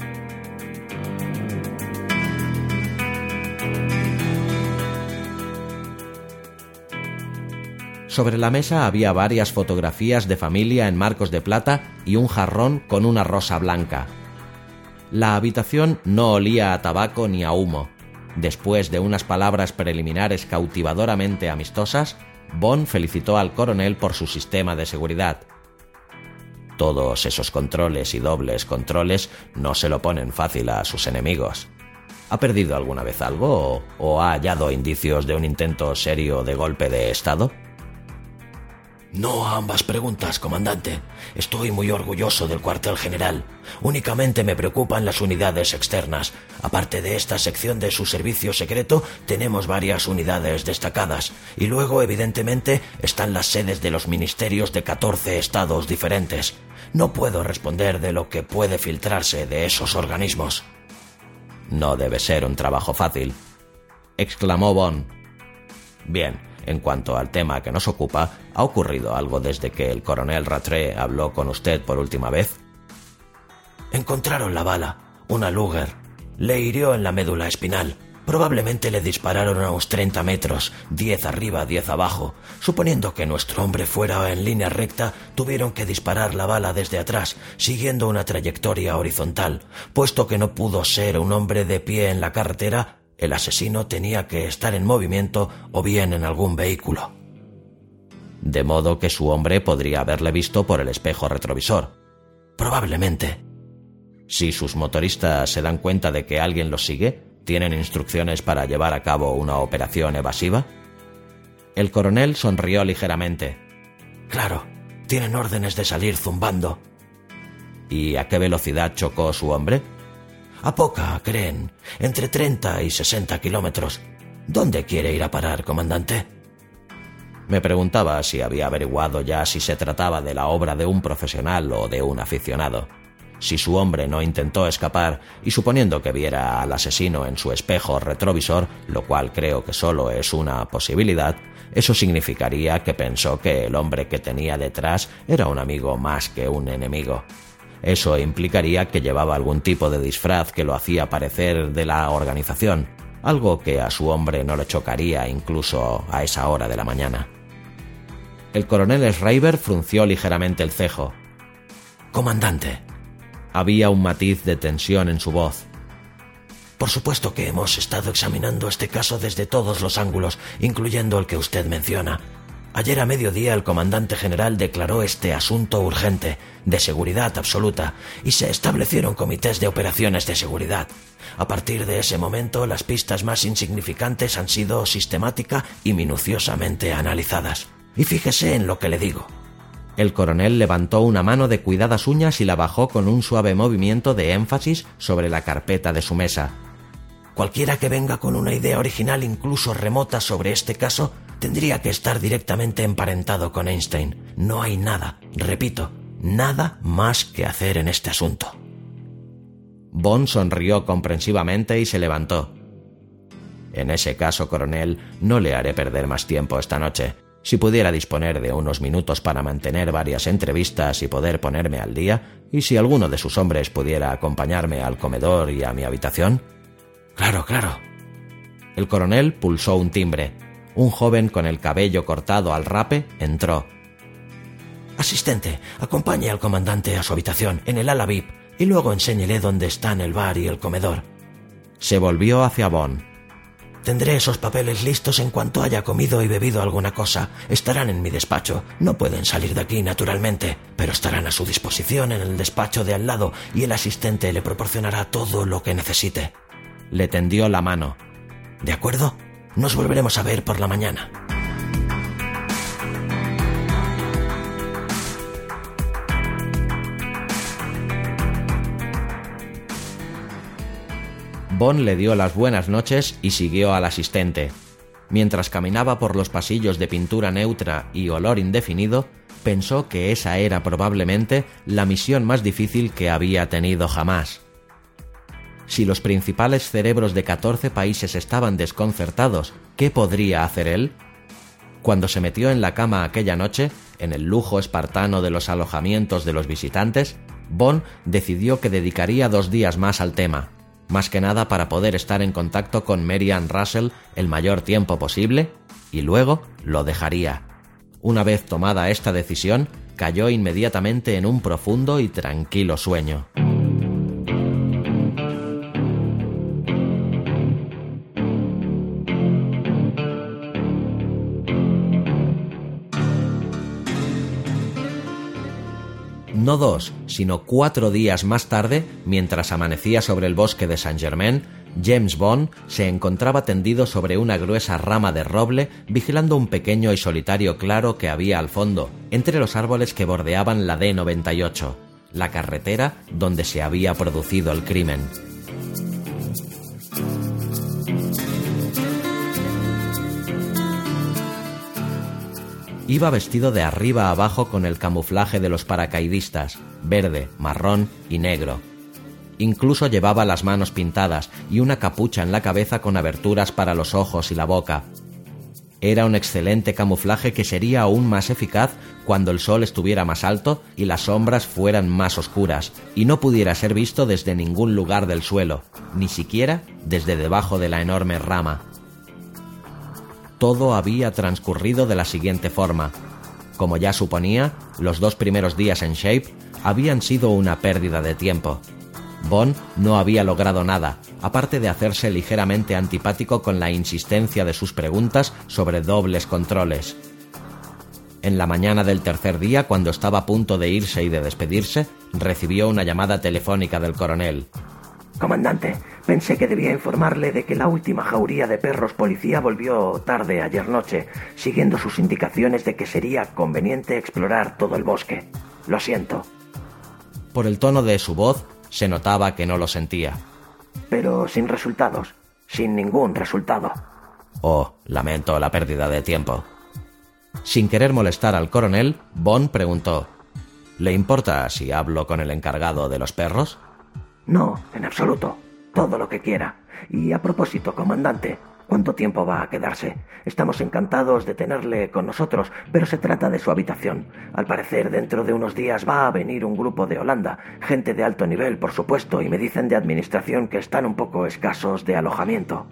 Sobre la mesa había varias fotografías de familia en marcos de plata y un jarrón con una rosa blanca. La habitación no olía a tabaco ni a humo. Después de unas palabras preliminares cautivadoramente amistosas, Bond felicitó al coronel por su sistema de seguridad. Todos esos controles y dobles controles no se lo ponen fácil a sus enemigos. ¿Ha perdido alguna vez algo o, o ha hallado indicios de un intento serio de golpe de Estado? No a ambas preguntas, comandante. Estoy muy orgulloso del cuartel general. Únicamente me preocupan las unidades externas. Aparte de esta sección de su servicio secreto, tenemos varias unidades destacadas. Y luego, evidentemente, están las sedes de los ministerios de 14 estados diferentes. No puedo responder de lo que puede filtrarse de esos organismos. No debe ser un trabajo fácil, exclamó Bond. Bien, en cuanto al tema que nos ocupa, ¿ha ocurrido algo desde que el coronel Rattray habló con usted por última vez? Encontraron la bala, una Luger. Le hirió en la médula espinal. Probablemente le dispararon a unos 30 metros, 10 arriba, 10 abajo. Suponiendo que nuestro hombre fuera en línea recta, tuvieron que disparar la bala desde atrás, siguiendo una trayectoria horizontal. Puesto que no pudo ser un hombre de pie en la carretera, el asesino tenía que estar en movimiento o bien en algún vehículo. De modo que su hombre podría haberle visto por el espejo retrovisor. Probablemente. Si sus motoristas se dan cuenta de que alguien los sigue, ¿tienen instrucciones para llevar a cabo una operación evasiva? El coronel sonrió ligeramente. Claro, tienen órdenes de salir zumbando. ¿Y a qué velocidad chocó su hombre? A poca, creen. Entre 30 y 60 kilómetros. ¿Dónde quiere ir a parar, comandante? Me preguntaba si había averiguado ya si se trataba de la obra de un profesional o de un aficionado. Si su hombre no intentó escapar, y suponiendo que viera al asesino en su espejo retrovisor, lo cual creo que solo es una posibilidad, eso significaría que pensó que el hombre que tenía detrás era un amigo más que un enemigo. Eso implicaría que llevaba algún tipo de disfraz que lo hacía parecer de la organización, algo que a su hombre no le chocaría incluso a esa hora de la mañana. El coronel Schreiber frunció ligeramente el cejo. Comandante. Había un matiz de tensión en su voz. Por supuesto que hemos estado examinando este caso desde todos los ángulos, incluyendo el que usted menciona. Ayer a mediodía el comandante general declaró este asunto urgente, de seguridad absoluta, y se establecieron comités de operaciones de seguridad. A partir de ese momento, las pistas más insignificantes han sido sistemática y minuciosamente analizadas. Y fíjese en lo que le digo. El coronel levantó una mano de cuidadas uñas y la bajó con un suave movimiento de énfasis sobre la carpeta de su mesa. Cualquiera que venga con una idea original incluso remota sobre este caso tendría que estar directamente emparentado con Einstein. No hay nada, repito, nada más que hacer en este asunto. Bond sonrió comprensivamente y se levantó. En ese caso, coronel, no le haré perder más tiempo esta noche. Si pudiera disponer de unos minutos para mantener varias entrevistas y poder ponerme al día, y si alguno de sus hombres pudiera acompañarme al comedor y a mi habitación. Claro, claro. El coronel pulsó un timbre. Un joven con el cabello cortado al rape entró. Asistente, acompañe al comandante a su habitación, en el ala VIP, y luego enséñele dónde están el bar y el comedor. Se volvió hacia Bond. Tendré esos papeles listos en cuanto haya comido y bebido alguna cosa. Estarán en mi despacho. No pueden salir de aquí, naturalmente, pero estarán a su disposición en el despacho de al lado y el asistente le proporcionará todo lo que necesite. Le tendió la mano. ¿De acuerdo? Nos volveremos a ver por la mañana. Bond le dio las buenas noches y siguió al asistente. Mientras caminaba por los pasillos de pintura neutra y olor indefinido, pensó que esa era probablemente la misión más difícil que había tenido jamás. Si los principales cerebros de 14 países estaban desconcertados, ¿qué podría hacer él? Cuando se metió en la cama aquella noche, en el lujo espartano de los alojamientos de los visitantes, Bond decidió que dedicaría dos días más al tema, más que nada para poder estar en contacto con Marianne Russell el mayor tiempo posible, y luego lo dejaría. Una vez tomada esta decisión, cayó inmediatamente en un profundo y tranquilo sueño. No dos, sino cuatro días más tarde, mientras amanecía sobre el bosque de Saint Germain, James Bond se encontraba tendido sobre una gruesa rama de roble, vigilando un pequeño y solitario claro que había al fondo, entre los árboles que bordeaban la D98, la carretera donde se había producido el crimen. Iba vestido de arriba abajo con el camuflaje de los paracaidistas, verde, marrón y negro. Incluso llevaba las manos pintadas y una capucha en la cabeza con aberturas para los ojos y la boca. Era un excelente camuflaje que sería aún más eficaz cuando el sol estuviera más alto y las sombras fueran más oscuras y no pudiera ser visto desde ningún lugar del suelo, ni siquiera desde debajo de la enorme rama todo había transcurrido de la siguiente forma. Como ya suponía, los dos primeros días en Shape habían sido una pérdida de tiempo. Bond no había logrado nada, aparte de hacerse ligeramente antipático con la insistencia de sus preguntas sobre dobles controles. En la mañana del tercer día, cuando estaba a punto de irse y de despedirse, recibió una llamada telefónica del coronel. Comandante, pensé que debía informarle de que la última jauría de perros policía volvió tarde ayer noche, siguiendo sus indicaciones de que sería conveniente explorar todo el bosque. Lo siento. Por el tono de su voz, se notaba que no lo sentía. Pero sin resultados, sin ningún resultado. Oh, lamento la pérdida de tiempo. Sin querer molestar al coronel, Bond preguntó ¿Le importa si hablo con el encargado de los perros? No, en absoluto. Todo lo que quiera. Y a propósito, comandante, ¿cuánto tiempo va a quedarse? Estamos encantados de tenerle con nosotros, pero se trata de su habitación. Al parecer, dentro de unos días va a venir un grupo de Holanda, gente de alto nivel, por supuesto, y me dicen de administración que están un poco escasos de alojamiento.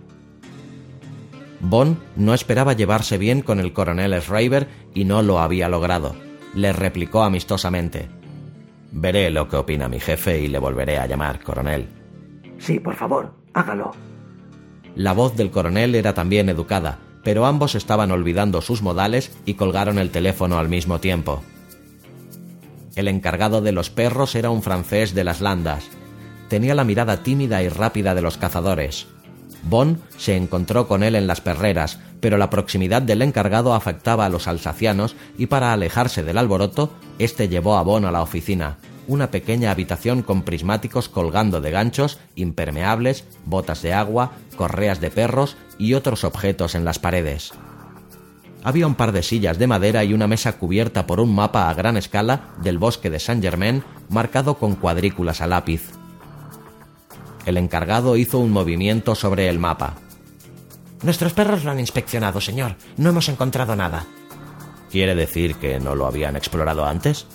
Bond no esperaba llevarse bien con el coronel Schreiber y no lo había logrado. Le replicó amistosamente. Veré lo que opina mi jefe y le volveré a llamar, coronel. Sí, por favor, hágalo. La voz del coronel era también educada, pero ambos estaban olvidando sus modales y colgaron el teléfono al mismo tiempo. El encargado de los perros era un francés de las landas. Tenía la mirada tímida y rápida de los cazadores. Bon se encontró con él en las perreras, pero la proximidad del encargado afectaba a los alsacianos y para alejarse del alboroto, este llevó a Bon a la oficina, una pequeña habitación con prismáticos colgando de ganchos, impermeables, botas de agua, correas de perros y otros objetos en las paredes. Había un par de sillas de madera y una mesa cubierta por un mapa a gran escala del bosque de Saint Germain marcado con cuadrículas a lápiz. El encargado hizo un movimiento sobre el mapa. Nuestros perros lo han inspeccionado, señor. No hemos encontrado nada. ¿Quiere decir que no lo habían explorado antes?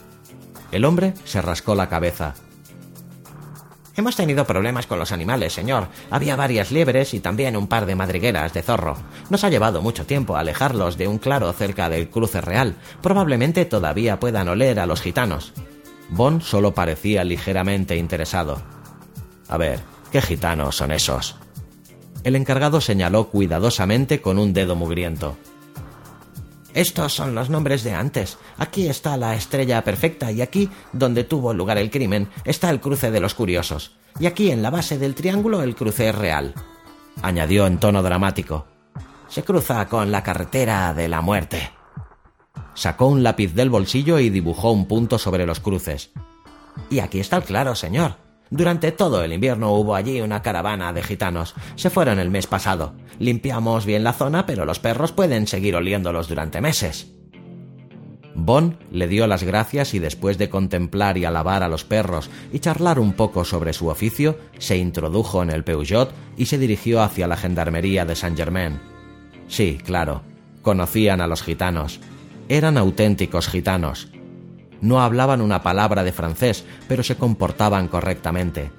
El hombre se rascó la cabeza. Hemos tenido problemas con los animales, señor. Había varias liebres y también un par de madrigueras de zorro. Nos ha llevado mucho tiempo alejarlos de un claro cerca del cruce real. Probablemente todavía puedan oler a los gitanos. Bon solo parecía ligeramente interesado. A ver, ¿Qué gitanos son esos? El encargado señaló cuidadosamente con un dedo mugriento. Estos son los nombres de antes. Aquí está la estrella perfecta y aquí, donde tuvo lugar el crimen, está el cruce de los curiosos. Y aquí en la base del triángulo el cruce real. Añadió en tono dramático. Se cruza con la carretera de la muerte. Sacó un lápiz del bolsillo y dibujó un punto sobre los cruces. Y aquí está el claro, señor. Durante todo el invierno hubo allí una caravana de gitanos. Se fueron el mes pasado. Limpiamos bien la zona, pero los perros pueden seguir oliéndolos durante meses. Bon le dio las gracias y después de contemplar y alabar a los perros y charlar un poco sobre su oficio, se introdujo en el Peugeot y se dirigió hacia la gendarmería de Saint Germain. Sí, claro, conocían a los gitanos. Eran auténticos gitanos, no hablaban una palabra de francés, pero se comportaban correctamente.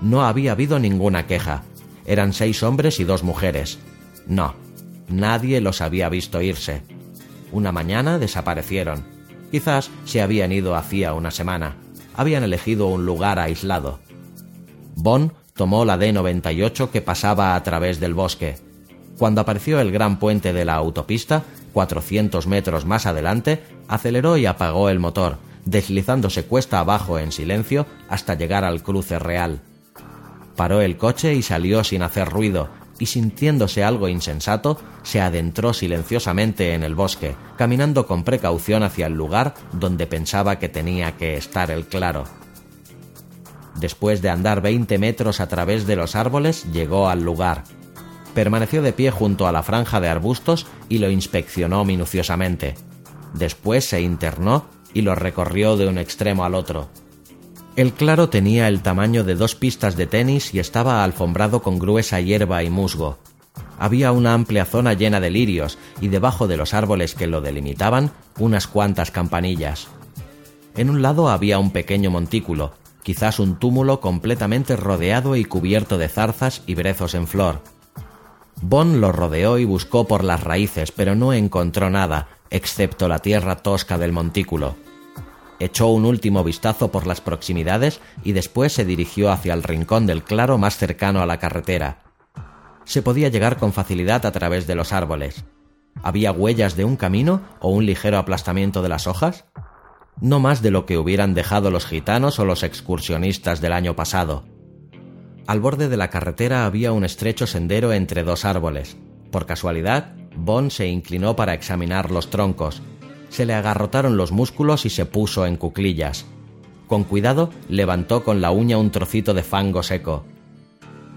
No había habido ninguna queja. Eran seis hombres y dos mujeres. No, nadie los había visto irse. Una mañana desaparecieron. Quizás se habían ido hacía una semana. Habían elegido un lugar aislado. Bon tomó la D98 que pasaba a través del bosque. Cuando apareció el gran puente de la autopista, 400 metros más adelante, aceleró y apagó el motor, deslizándose cuesta abajo en silencio hasta llegar al cruce real. Paró el coche y salió sin hacer ruido, y sintiéndose algo insensato, se adentró silenciosamente en el bosque, caminando con precaución hacia el lugar donde pensaba que tenía que estar el claro. Después de andar veinte metros a través de los árboles, llegó al lugar. Permaneció de pie junto a la franja de arbustos y lo inspeccionó minuciosamente. Después se internó y lo recorrió de un extremo al otro. El claro tenía el tamaño de dos pistas de tenis y estaba alfombrado con gruesa hierba y musgo. Había una amplia zona llena de lirios y debajo de los árboles que lo delimitaban unas cuantas campanillas. En un lado había un pequeño montículo, quizás un túmulo completamente rodeado y cubierto de zarzas y brezos en flor. Bon lo rodeó y buscó por las raíces, pero no encontró nada, excepto la tierra tosca del montículo. Echó un último vistazo por las proximidades y después se dirigió hacia el rincón del claro más cercano a la carretera. Se podía llegar con facilidad a través de los árboles. ¿Había huellas de un camino o un ligero aplastamiento de las hojas? No más de lo que hubieran dejado los gitanos o los excursionistas del año pasado. Al borde de la carretera había un estrecho sendero entre dos árboles. Por casualidad, Bond se inclinó para examinar los troncos. Se le agarrotaron los músculos y se puso en cuclillas. Con cuidado levantó con la uña un trocito de fango seco.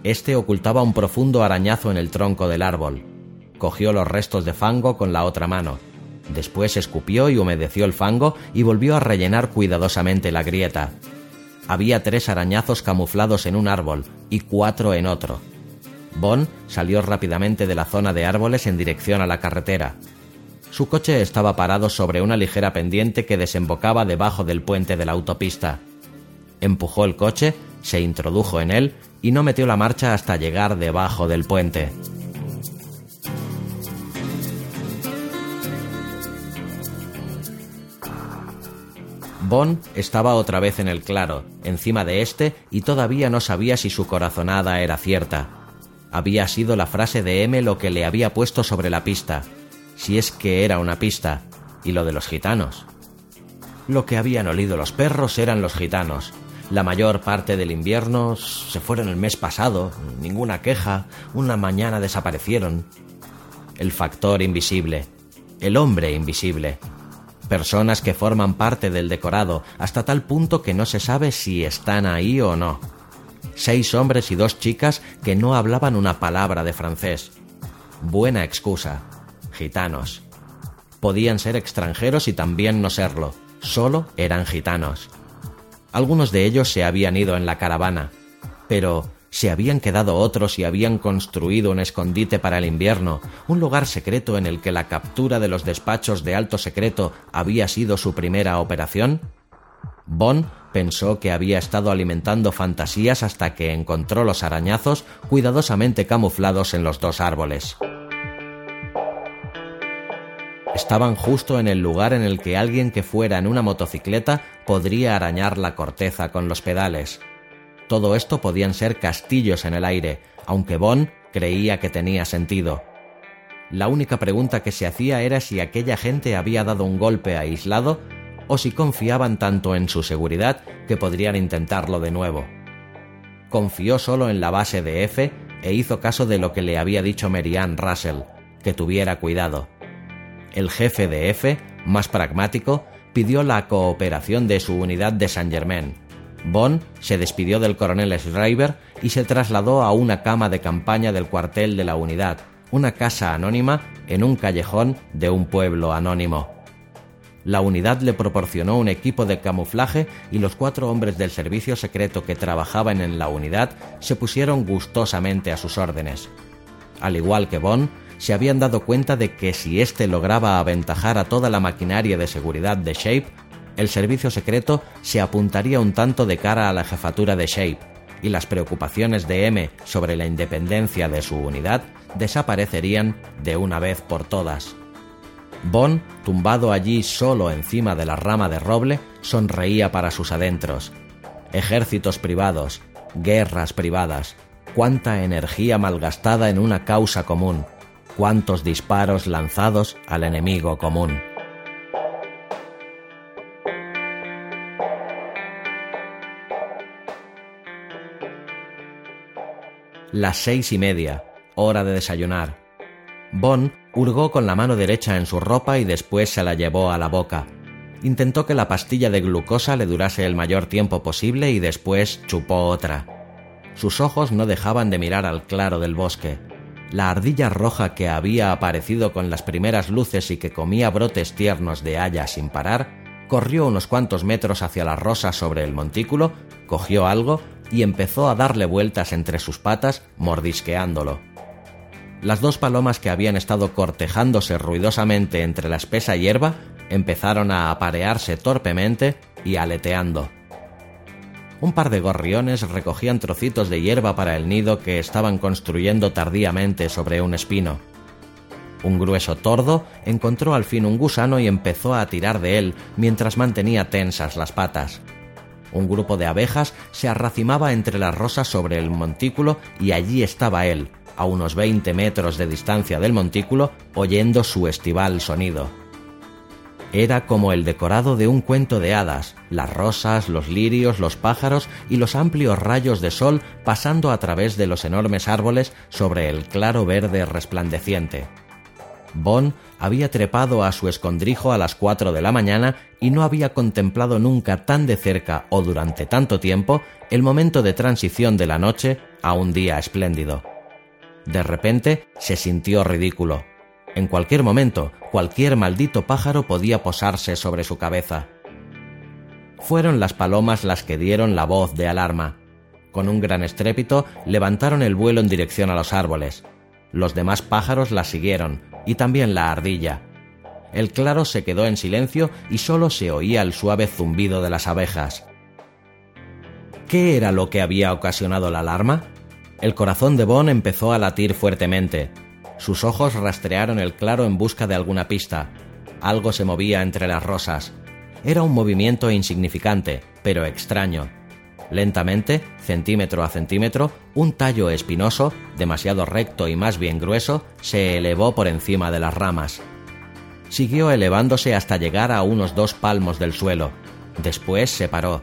Este ocultaba un profundo arañazo en el tronco del árbol. Cogió los restos de fango con la otra mano. Después escupió y humedeció el fango y volvió a rellenar cuidadosamente la grieta. Había tres arañazos camuflados en un árbol y cuatro en otro. Bond salió rápidamente de la zona de árboles en dirección a la carretera. Su coche estaba parado sobre una ligera pendiente que desembocaba debajo del puente de la autopista. Empujó el coche, se introdujo en él y no metió la marcha hasta llegar debajo del puente. Bond estaba otra vez en el claro, encima de este, y todavía no sabía si su corazonada era cierta. Había sido la frase de M lo que le había puesto sobre la pista, si es que era una pista, y lo de los gitanos. Lo que habían olido los perros eran los gitanos. La mayor parte del invierno se fueron el mes pasado, ninguna queja, una mañana desaparecieron. El factor invisible, el hombre invisible. Personas que forman parte del decorado hasta tal punto que no se sabe si están ahí o no. Seis hombres y dos chicas que no hablaban una palabra de francés. Buena excusa. Gitanos. Podían ser extranjeros y también no serlo. Solo eran gitanos. Algunos de ellos se habían ido en la caravana, pero se habían quedado otros y habían construido un escondite para el invierno, un lugar secreto en el que la captura de los despachos de alto secreto había sido su primera operación? Bond pensó que había estado alimentando fantasías hasta que encontró los arañazos cuidadosamente camuflados en los dos árboles. Estaban justo en el lugar en el que alguien que fuera en una motocicleta podría arañar la corteza con los pedales. Todo esto podían ser castillos en el aire, aunque Bond creía que tenía sentido. La única pregunta que se hacía era si aquella gente había dado un golpe aislado o si confiaban tanto en su seguridad que podrían intentarlo de nuevo. Confió solo en la base de F e hizo caso de lo que le había dicho Marianne Russell, que tuviera cuidado el jefe de F, más pragmático, pidió la cooperación de su unidad de Saint Germain. Bond se despidió del coronel Schreiber y se trasladó a una cama de campaña del cuartel de la unidad, una casa anónima en un callejón de un pueblo anónimo. La unidad le proporcionó un equipo de camuflaje y los cuatro hombres del servicio secreto que trabajaban en la unidad se pusieron gustosamente a sus órdenes. Al igual que Bond, se habían dado cuenta de que si éste lograba aventajar a toda la maquinaria de seguridad de Shape, el servicio secreto se apuntaría un tanto de cara a la jefatura de Shape, y las preocupaciones de M sobre la independencia de su unidad desaparecerían de una vez por todas. Bond, tumbado allí solo encima de la rama de roble, sonreía para sus adentros. Ejércitos privados, guerras privadas, cuánta energía malgastada en una causa común, cuántos disparos lanzados al enemigo común. Las seis y media, hora de desayunar. Bond hurgó con la mano derecha en su ropa y después se la llevó a la boca. Intentó que la pastilla de glucosa le durase el mayor tiempo posible y después chupó otra. Sus ojos no dejaban de mirar al claro del bosque la ardilla roja que había aparecido con las primeras luces y que comía brotes tiernos de haya sin parar, corrió unos cuantos metros hacia la rosa sobre el montículo, cogió algo y empezó a darle vueltas entre sus patas, mordisqueándolo. Las dos palomas que habían estado cortejándose ruidosamente entre la espesa hierba empezaron a aparearse torpemente y aleteando un par de gorriones recogían trocitos de hierba para el nido que estaban construyendo tardíamente sobre un espino. Un grueso tordo encontró al fin un gusano y empezó a tirar de él mientras mantenía tensas las patas. Un grupo de abejas se arracimaba entre las rosas sobre el montículo y allí estaba él, a unos 20 metros de distancia del montículo, oyendo su estival sonido. Era como el decorado de un cuento de hadas, las rosas, los lirios, los pájaros y los amplios rayos de sol pasando a través de los enormes árboles sobre el claro verde resplandeciente. Bond había trepado a su escondrijo a las cuatro de la mañana y no había contemplado nunca tan de cerca o durante tanto tiempo el momento de transición de la noche a un día espléndido. De repente se sintió ridículo. En cualquier momento, cualquier maldito pájaro podía posarse sobre su cabeza. Fueron las palomas las que dieron la voz de alarma. Con un gran estrépito levantaron el vuelo en dirección a los árboles. Los demás pájaros las siguieron, y también la ardilla. El claro se quedó en silencio y solo se oía el suave zumbido de las abejas. ¿Qué era lo que había ocasionado la alarma? El corazón de Bon empezó a latir fuertemente. Sus ojos rastrearon el claro en busca de alguna pista. Algo se movía entre las rosas. Era un movimiento insignificante, pero extraño. Lentamente, centímetro a centímetro, un tallo espinoso, demasiado recto y más bien grueso, se elevó por encima de las ramas. Siguió elevándose hasta llegar a unos dos palmos del suelo. Después se paró.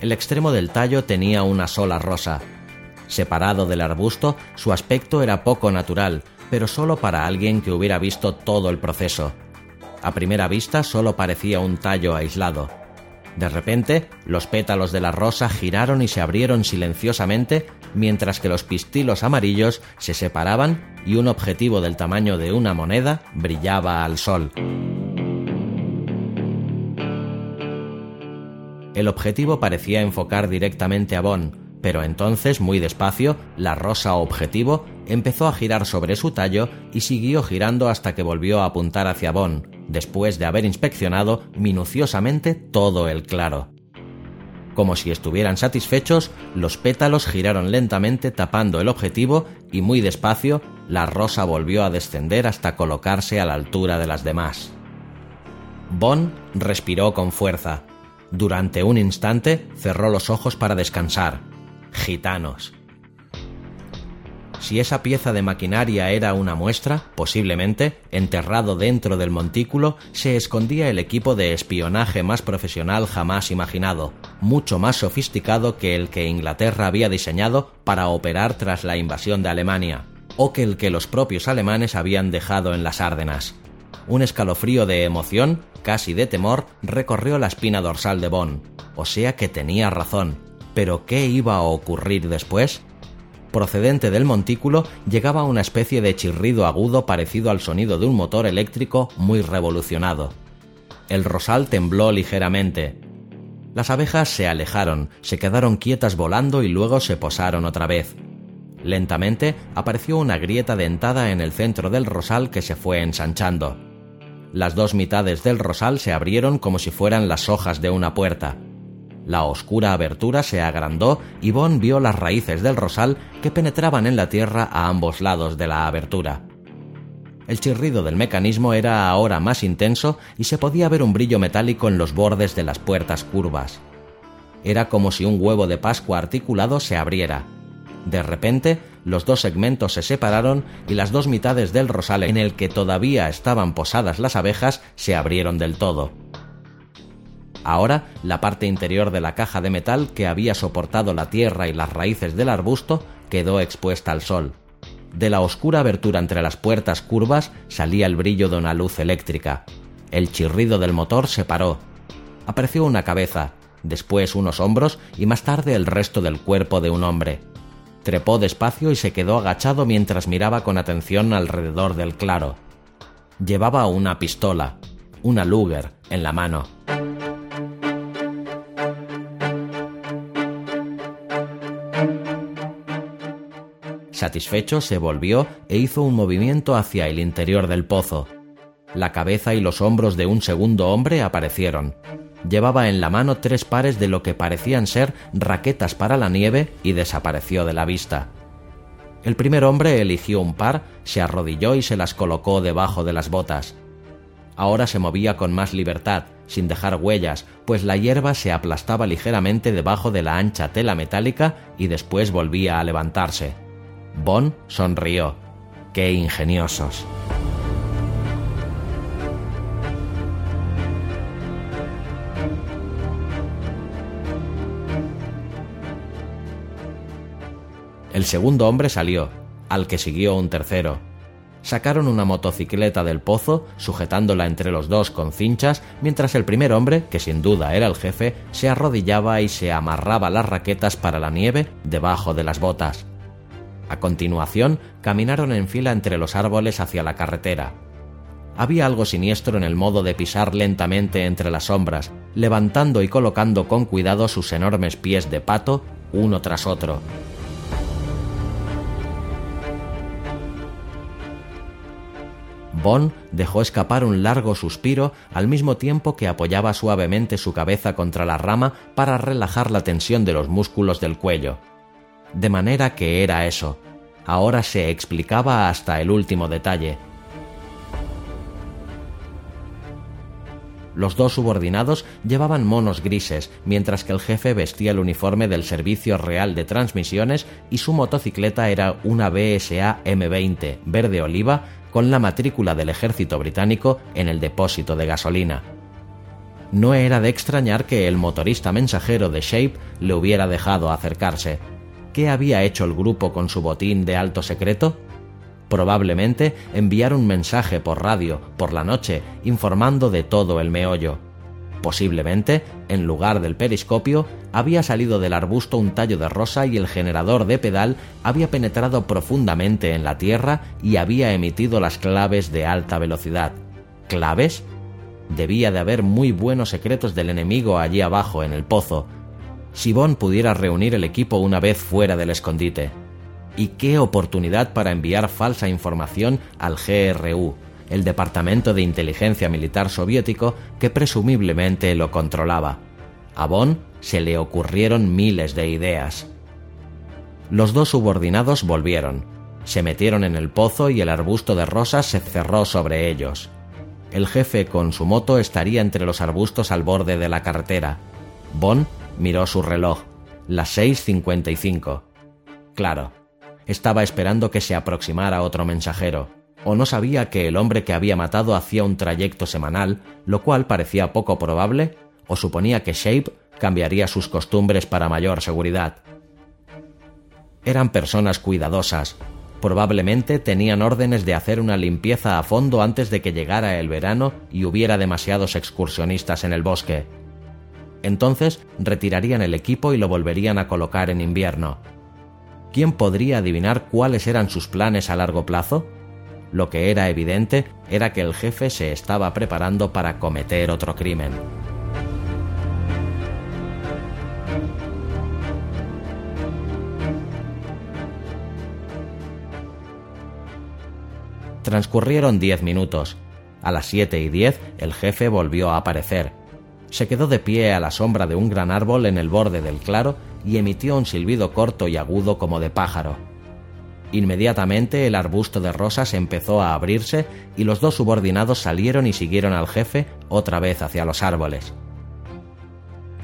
El extremo del tallo tenía una sola rosa. Separado del arbusto, su aspecto era poco natural, pero solo para alguien que hubiera visto todo el proceso. A primera vista solo parecía un tallo aislado. De repente, los pétalos de la rosa giraron y se abrieron silenciosamente, mientras que los pistilos amarillos se separaban y un objetivo del tamaño de una moneda brillaba al sol. El objetivo parecía enfocar directamente a Bond, pero entonces, muy despacio, la rosa objetivo empezó a girar sobre su tallo y siguió girando hasta que volvió a apuntar hacia Bond, después de haber inspeccionado minuciosamente todo el claro. Como si estuvieran satisfechos, los pétalos giraron lentamente tapando el objetivo y muy despacio la rosa volvió a descender hasta colocarse a la altura de las demás. Bond respiró con fuerza. Durante un instante cerró los ojos para descansar. Gitanos. Si esa pieza de maquinaria era una muestra, posiblemente, enterrado dentro del montículo, se escondía el equipo de espionaje más profesional jamás imaginado, mucho más sofisticado que el que Inglaterra había diseñado para operar tras la invasión de Alemania, o que el que los propios alemanes habían dejado en las Árdenas. Un escalofrío de emoción, casi de temor, recorrió la espina dorsal de Bonn. O sea que tenía razón. Pero ¿qué iba a ocurrir después? procedente del montículo llegaba una especie de chirrido agudo parecido al sonido de un motor eléctrico muy revolucionado. El rosal tembló ligeramente. Las abejas se alejaron, se quedaron quietas volando y luego se posaron otra vez. Lentamente apareció una grieta dentada en el centro del rosal que se fue ensanchando. Las dos mitades del rosal se abrieron como si fueran las hojas de una puerta. La oscura abertura se agrandó y Bond vio las raíces del rosal que penetraban en la tierra a ambos lados de la abertura. El chirrido del mecanismo era ahora más intenso y se podía ver un brillo metálico en los bordes de las puertas curvas. Era como si un huevo de Pascua articulado se abriera. De repente, los dos segmentos se separaron y las dos mitades del rosal en el que todavía estaban posadas las abejas se abrieron del todo. Ahora, la parte interior de la caja de metal que había soportado la tierra y las raíces del arbusto quedó expuesta al sol. De la oscura abertura entre las puertas curvas salía el brillo de una luz eléctrica. El chirrido del motor se paró. Apareció una cabeza, después unos hombros y más tarde el resto del cuerpo de un hombre. Trepó despacio y se quedó agachado mientras miraba con atención alrededor del claro. Llevaba una pistola, una Luger, en la mano. Satisfecho, se volvió e hizo un movimiento hacia el interior del pozo. La cabeza y los hombros de un segundo hombre aparecieron. Llevaba en la mano tres pares de lo que parecían ser raquetas para la nieve y desapareció de la vista. El primer hombre eligió un par, se arrodilló y se las colocó debajo de las botas. Ahora se movía con más libertad, sin dejar huellas, pues la hierba se aplastaba ligeramente debajo de la ancha tela metálica y después volvía a levantarse. Bon sonrió. ¡Qué ingeniosos! El segundo hombre salió, al que siguió un tercero. Sacaron una motocicleta del pozo, sujetándola entre los dos con cinchas, mientras el primer hombre, que sin duda era el jefe, se arrodillaba y se amarraba las raquetas para la nieve debajo de las botas. A continuación, caminaron en fila entre los árboles hacia la carretera. Había algo siniestro en el modo de pisar lentamente entre las sombras, levantando y colocando con cuidado sus enormes pies de pato uno tras otro. Bond dejó escapar un largo suspiro al mismo tiempo que apoyaba suavemente su cabeza contra la rama para relajar la tensión de los músculos del cuello de manera que era eso. Ahora se explicaba hasta el último detalle. Los dos subordinados llevaban monos grises, mientras que el jefe vestía el uniforme del Servicio Real de Transmisiones y su motocicleta era una BSA M20 verde oliva con la matrícula del ejército británico en el depósito de gasolina. No era de extrañar que el motorista mensajero de Shape le hubiera dejado acercarse. ¿Qué había hecho el grupo con su botín de alto secreto? Probablemente enviar un mensaje por radio por la noche informando de todo el meollo. Posiblemente, en lugar del periscopio, había salido del arbusto un tallo de rosa y el generador de pedal había penetrado profundamente en la tierra y había emitido las claves de alta velocidad. ¿Claves? Debía de haber muy buenos secretos del enemigo allí abajo en el pozo. Si Bond pudiera reunir el equipo una vez fuera del escondite. Y qué oportunidad para enviar falsa información al GRU, el Departamento de Inteligencia Militar soviético que presumiblemente lo controlaba. A Bond se le ocurrieron miles de ideas. Los dos subordinados volvieron, se metieron en el pozo y el arbusto de rosas se cerró sobre ellos. El jefe con su moto estaría entre los arbustos al borde de la carretera. Bond miró su reloj, las 6.55. Claro, estaba esperando que se aproximara otro mensajero, o no sabía que el hombre que había matado hacía un trayecto semanal, lo cual parecía poco probable, o suponía que Shape cambiaría sus costumbres para mayor seguridad. Eran personas cuidadosas, Probablemente tenían órdenes de hacer una limpieza a fondo antes de que llegara el verano y hubiera demasiados excursionistas en el bosque. Entonces retirarían el equipo y lo volverían a colocar en invierno. ¿Quién podría adivinar cuáles eran sus planes a largo plazo? Lo que era evidente era que el jefe se estaba preparando para cometer otro crimen. Transcurrieron diez minutos. A las siete y diez el jefe volvió a aparecer. Se quedó de pie a la sombra de un gran árbol en el borde del claro y emitió un silbido corto y agudo como de pájaro. Inmediatamente el arbusto de rosas empezó a abrirse y los dos subordinados salieron y siguieron al jefe otra vez hacia los árboles.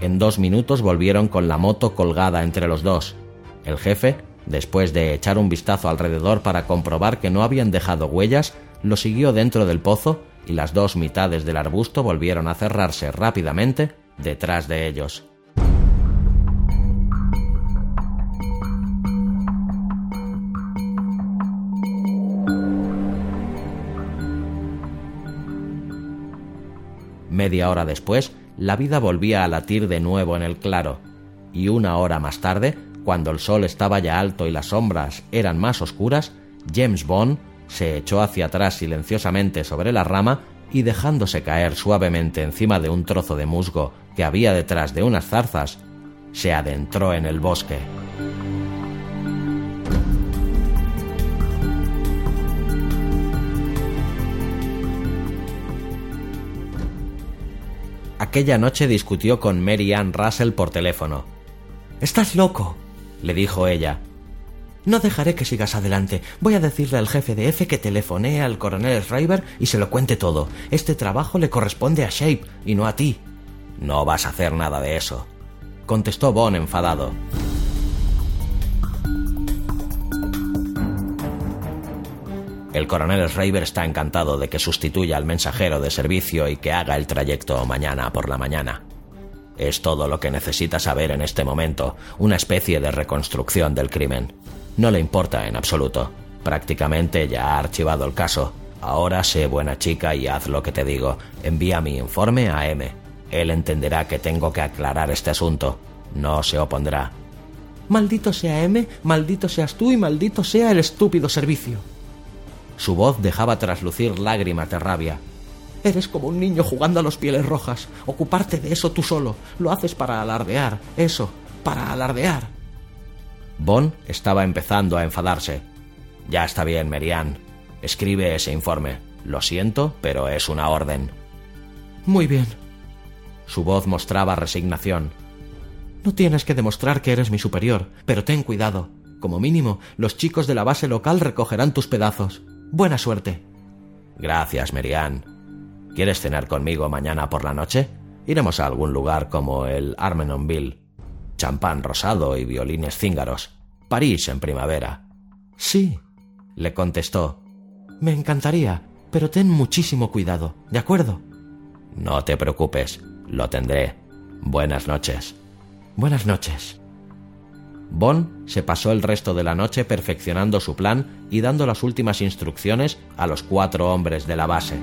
En dos minutos volvieron con la moto colgada entre los dos. El jefe Después de echar un vistazo alrededor para comprobar que no habían dejado huellas, lo siguió dentro del pozo y las dos mitades del arbusto volvieron a cerrarse rápidamente detrás de ellos. Media hora después, la vida volvía a latir de nuevo en el claro, y una hora más tarde, cuando el sol estaba ya alto y las sombras eran más oscuras, James Bond se echó hacia atrás silenciosamente sobre la rama y dejándose caer suavemente encima de un trozo de musgo que había detrás de unas zarzas, se adentró en el bosque. Aquella noche discutió con Mary Ann Russell por teléfono. Estás loco, le dijo ella. No dejaré que sigas adelante. Voy a decirle al jefe de F que telefonee al coronel Schreiber y se lo cuente todo. Este trabajo le corresponde a Shape y no a ti. No vas a hacer nada de eso, contestó Bond enfadado. El coronel Schreiber está encantado de que sustituya al mensajero de servicio y que haga el trayecto mañana por la mañana. Es todo lo que necesita saber en este momento, una especie de reconstrucción del crimen. No le importa en absoluto. Prácticamente ya ha archivado el caso. Ahora sé buena chica y haz lo que te digo. Envía mi informe a M. Él entenderá que tengo que aclarar este asunto. No se opondrá. Maldito sea M, maldito seas tú y maldito sea el estúpido servicio. Su voz dejaba traslucir lágrimas de rabia. Eres como un niño jugando a los pieles rojas. Ocuparte de eso tú solo. Lo haces para alardear. Eso, para alardear. Bond estaba empezando a enfadarse. Ya está bien, Merian. Escribe ese informe. Lo siento, pero es una orden. Muy bien. Su voz mostraba resignación. No tienes que demostrar que eres mi superior, pero ten cuidado. Como mínimo, los chicos de la base local recogerán tus pedazos. Buena suerte. Gracias, Merian. ¿Quieres cenar conmigo mañana por la noche? Iremos a algún lugar como el Armenonville. Champán rosado y violines cíngaros. París en primavera. Sí, le contestó. Me encantaría, pero ten muchísimo cuidado, ¿de acuerdo? No te preocupes, lo tendré. Buenas noches. Buenas noches. Bond se pasó el resto de la noche perfeccionando su plan y dando las últimas instrucciones a los cuatro hombres de la base.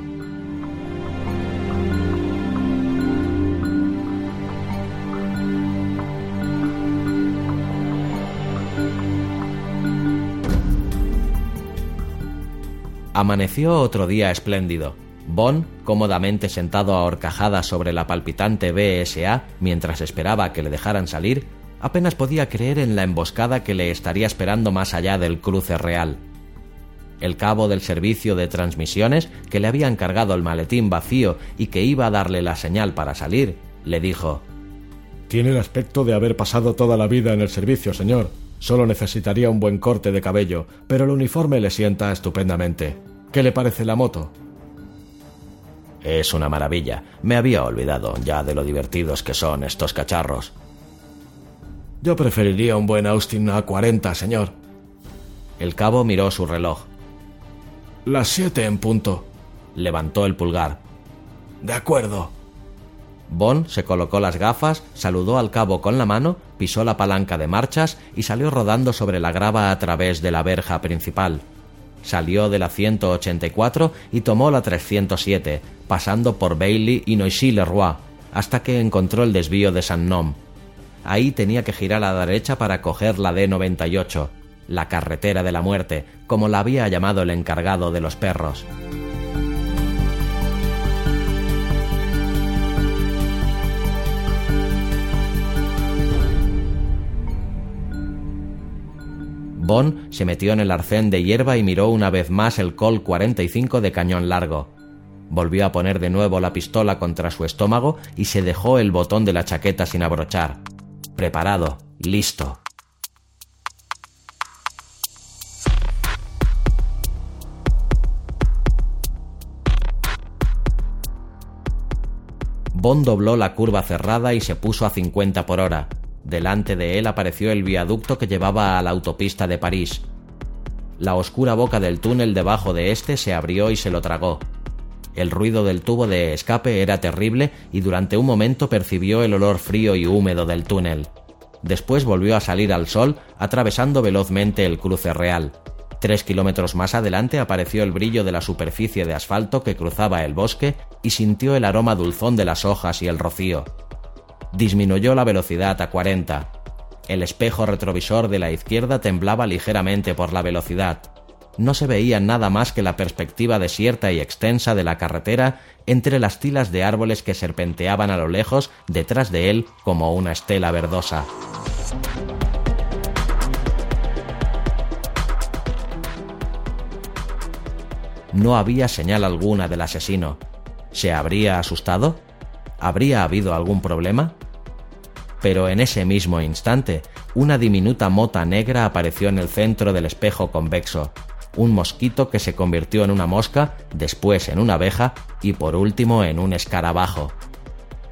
Amaneció otro día espléndido. Bond, cómodamente sentado a horcajadas sobre la palpitante BSA mientras esperaba que le dejaran salir, apenas podía creer en la emboscada que le estaría esperando más allá del cruce real. El cabo del servicio de transmisiones, que le había encargado el maletín vacío y que iba a darle la señal para salir, le dijo Tiene el aspecto de haber pasado toda la vida en el servicio, señor. Solo necesitaría un buen corte de cabello, pero el uniforme le sienta estupendamente. ¿Qué le parece la moto? Es una maravilla. Me había olvidado ya de lo divertidos que son estos cacharros. Yo preferiría un buen Austin A40, señor. El cabo miró su reloj. Las siete en punto. Levantó el pulgar. De acuerdo. Bond se colocó las gafas, saludó al cabo con la mano, pisó la palanca de marchas y salió rodando sobre la grava a través de la verja principal. Salió de la 184 y tomó la 307, pasando por Bailey y Noisy-le-Roi, hasta que encontró el desvío de San Nom. Ahí tenía que girar a la derecha para coger la D98, la carretera de la muerte, como la había llamado el encargado de los perros. Bond se metió en el arcén de hierba y miró una vez más el Col 45 de cañón largo. Volvió a poner de nuevo la pistola contra su estómago y se dejó el botón de la chaqueta sin abrochar. Preparado, listo. Bond dobló la curva cerrada y se puso a 50 por hora. Delante de él apareció el viaducto que llevaba a la autopista de París. La oscura boca del túnel debajo de este se abrió y se lo tragó. El ruido del tubo de escape era terrible y durante un momento percibió el olor frío y húmedo del túnel. Después volvió a salir al sol, atravesando velozmente el cruce real. Tres kilómetros más adelante apareció el brillo de la superficie de asfalto que cruzaba el bosque y sintió el aroma dulzón de las hojas y el rocío disminuyó la velocidad a 40. El espejo retrovisor de la izquierda temblaba ligeramente por la velocidad. No se veía nada más que la perspectiva desierta y extensa de la carretera entre las tilas de árboles que serpenteaban a lo lejos detrás de él como una estela verdosa. No había señal alguna del asesino. ¿Se habría asustado? ¿Habría habido algún problema? Pero en ese mismo instante, una diminuta mota negra apareció en el centro del espejo convexo, un mosquito que se convirtió en una mosca, después en una abeja y por último en un escarabajo.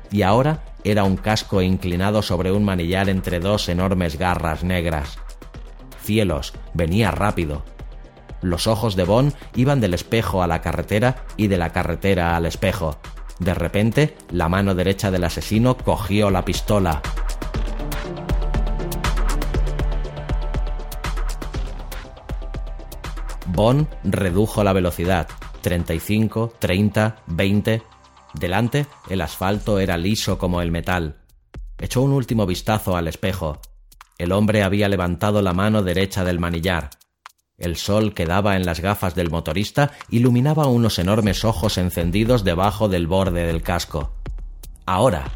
Y ahora era un casco inclinado sobre un manillar entre dos enormes garras negras. Cielos, venía rápido. Los ojos de Bond iban del espejo a la carretera y de la carretera al espejo. De repente, la mano derecha del asesino cogió la pistola. Bond redujo la velocidad. 35, 30, 20. Delante, el asfalto era liso como el metal. Echó un último vistazo al espejo. El hombre había levantado la mano derecha del manillar. El sol que daba en las gafas del motorista iluminaba unos enormes ojos encendidos debajo del borde del casco. Ahora.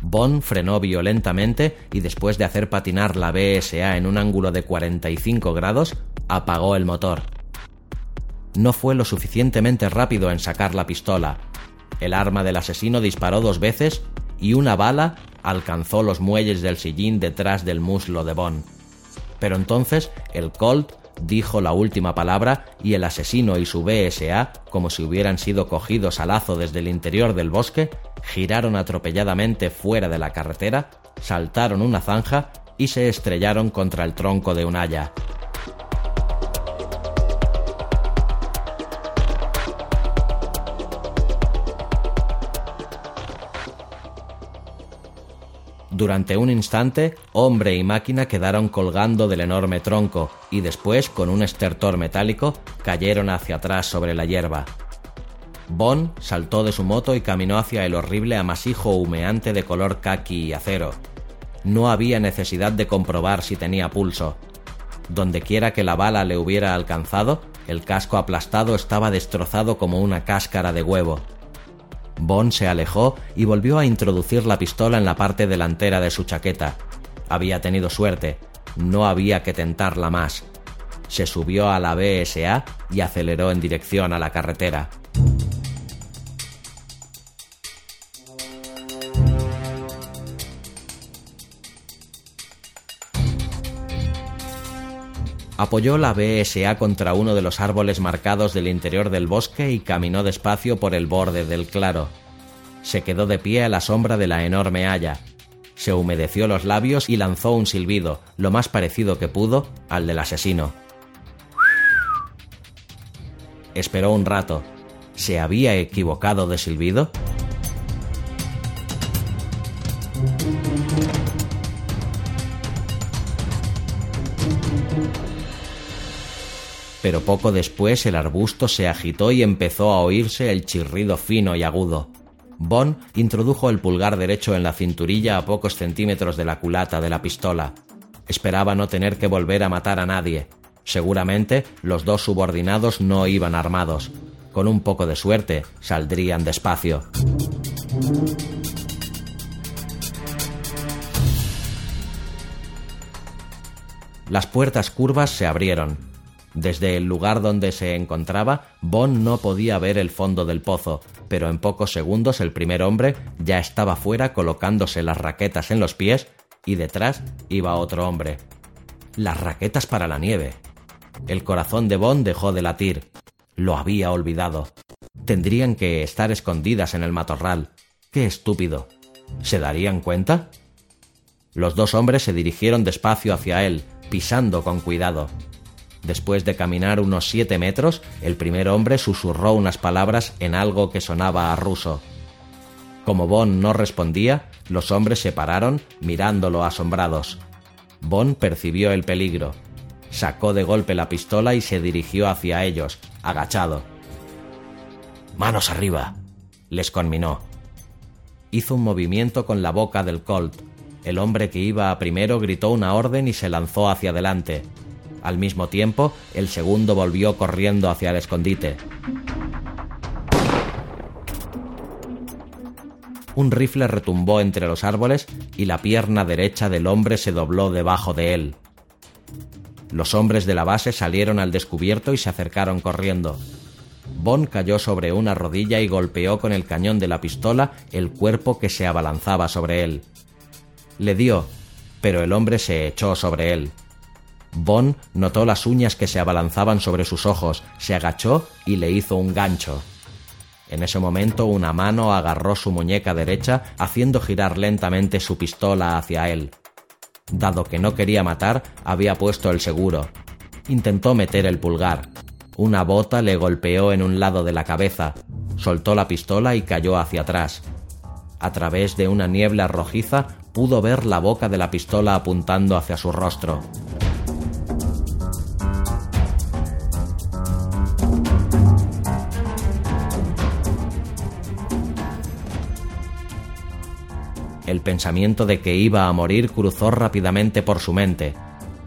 Bond frenó violentamente y después de hacer patinar la BSA en un ángulo de 45 grados, apagó el motor. No fue lo suficientemente rápido en sacar la pistola. El arma del asesino disparó dos veces y una bala alcanzó los muelles del sillín detrás del muslo de Bond. Pero entonces el Colt dijo la última palabra y el asesino y su BSA, como si hubieran sido cogidos a lazo desde el interior del bosque, giraron atropelladamente fuera de la carretera, saltaron una zanja y se estrellaron contra el tronco de un haya. Durante un instante, hombre y máquina quedaron colgando del enorme tronco y después, con un estertor metálico, cayeron hacia atrás sobre la hierba. Bond saltó de su moto y caminó hacia el horrible amasijo humeante de color caqui y acero. No había necesidad de comprobar si tenía pulso. Dondequiera que la bala le hubiera alcanzado, el casco aplastado estaba destrozado como una cáscara de huevo. Bond se alejó y volvió a introducir la pistola en la parte delantera de su chaqueta. Había tenido suerte, no había que tentarla más. Se subió a la BSA y aceleró en dirección a la carretera. Apoyó la BSA contra uno de los árboles marcados del interior del bosque y caminó despacio por el borde del claro. Se quedó de pie a la sombra de la enorme haya. Se humedeció los labios y lanzó un silbido, lo más parecido que pudo al del asesino. Esperó un rato. ¿Se había equivocado de silbido? Pero poco después el arbusto se agitó y empezó a oírse el chirrido fino y agudo. Bond introdujo el pulgar derecho en la cinturilla a pocos centímetros de la culata de la pistola. Esperaba no tener que volver a matar a nadie. Seguramente los dos subordinados no iban armados. Con un poco de suerte saldrían despacio. Las puertas curvas se abrieron. Desde el lugar donde se encontraba, Bond no podía ver el fondo del pozo, pero en pocos segundos el primer hombre ya estaba fuera colocándose las raquetas en los pies y detrás iba otro hombre. Las raquetas para la nieve. El corazón de Bond dejó de latir. Lo había olvidado. Tendrían que estar escondidas en el matorral. Qué estúpido. ¿Se darían cuenta? Los dos hombres se dirigieron despacio hacia él, pisando con cuidado. Después de caminar unos siete metros, el primer hombre susurró unas palabras en algo que sonaba a ruso. Como Bond no respondía, los hombres se pararon mirándolo asombrados. Bond percibió el peligro. Sacó de golpe la pistola y se dirigió hacia ellos, agachado. Manos arriba, les conminó. Hizo un movimiento con la boca del Colt. El hombre que iba a primero gritó una orden y se lanzó hacia adelante. Al mismo tiempo, el segundo volvió corriendo hacia el escondite. Un rifle retumbó entre los árboles y la pierna derecha del hombre se dobló debajo de él. Los hombres de la base salieron al descubierto y se acercaron corriendo. Bond cayó sobre una rodilla y golpeó con el cañón de la pistola el cuerpo que se abalanzaba sobre él. Le dio, pero el hombre se echó sobre él. Bond notó las uñas que se abalanzaban sobre sus ojos, se agachó y le hizo un gancho. En ese momento una mano agarró su muñeca derecha, haciendo girar lentamente su pistola hacia él. Dado que no quería matar, había puesto el seguro. Intentó meter el pulgar. Una bota le golpeó en un lado de la cabeza, soltó la pistola y cayó hacia atrás. A través de una niebla rojiza pudo ver la boca de la pistola apuntando hacia su rostro. El pensamiento de que iba a morir cruzó rápidamente por su mente.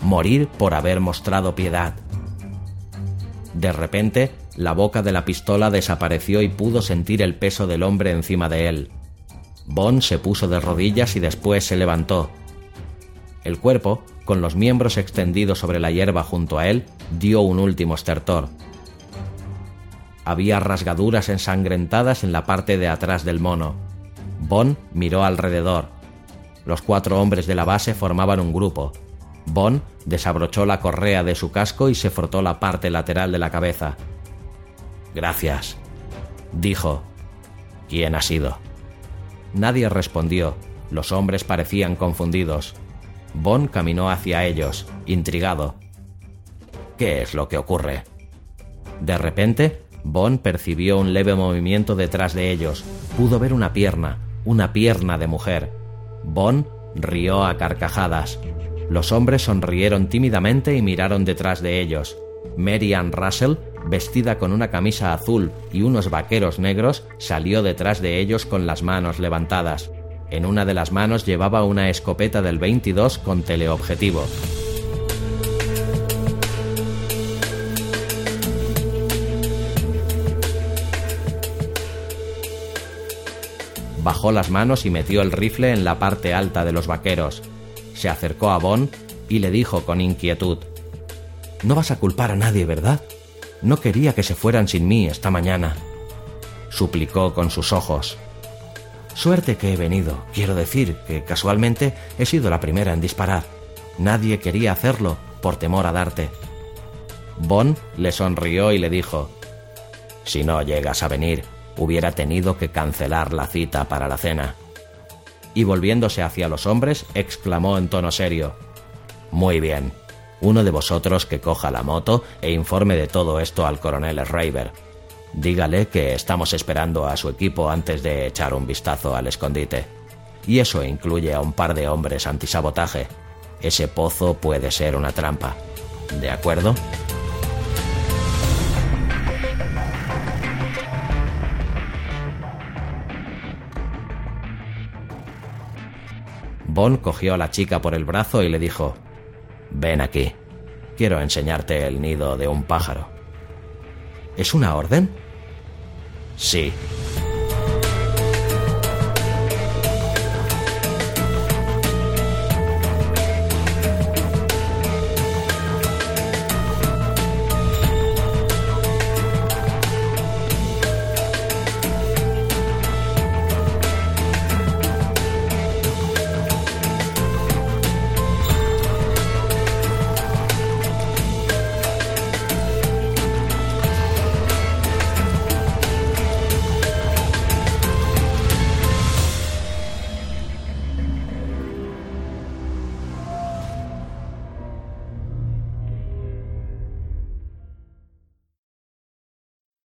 Morir por haber mostrado piedad. De repente, la boca de la pistola desapareció y pudo sentir el peso del hombre encima de él. Bond se puso de rodillas y después se levantó. El cuerpo, con los miembros extendidos sobre la hierba junto a él, dio un último estertor. Había rasgaduras ensangrentadas en la parte de atrás del mono. Bond miró alrededor. Los cuatro hombres de la base formaban un grupo. Bond desabrochó la correa de su casco y se frotó la parte lateral de la cabeza. Gracias, dijo. ¿Quién ha sido? Nadie respondió. Los hombres parecían confundidos. Bond caminó hacia ellos, intrigado. ¿Qué es lo que ocurre? De repente, Bond percibió un leve movimiento detrás de ellos. Pudo ver una pierna, una pierna de mujer. Bond rió a carcajadas. Los hombres sonrieron tímidamente y miraron detrás de ellos. Mary Ann Russell, vestida con una camisa azul y unos vaqueros negros, salió detrás de ellos con las manos levantadas. En una de las manos llevaba una escopeta del 22 con teleobjetivo. Bajó las manos y metió el rifle en la parte alta de los vaqueros. Se acercó a Bond y le dijo con inquietud No vas a culpar a nadie, ¿verdad? No quería que se fueran sin mí esta mañana. Suplicó con sus ojos. Suerte que he venido. Quiero decir que casualmente he sido la primera en disparar. Nadie quería hacerlo por temor a darte. Bond le sonrió y le dijo Si no llegas a venir, hubiera tenido que cancelar la cita para la cena. Y volviéndose hacia los hombres, exclamó en tono serio Muy bien. Uno de vosotros que coja la moto e informe de todo esto al coronel Schreiber. Dígale que estamos esperando a su equipo antes de echar un vistazo al escondite. Y eso incluye a un par de hombres antisabotaje. Ese pozo puede ser una trampa. ¿De acuerdo? Bond cogió a la chica por el brazo y le dijo, Ven aquí. Quiero enseñarte el nido de un pájaro. ¿Es una orden? Sí,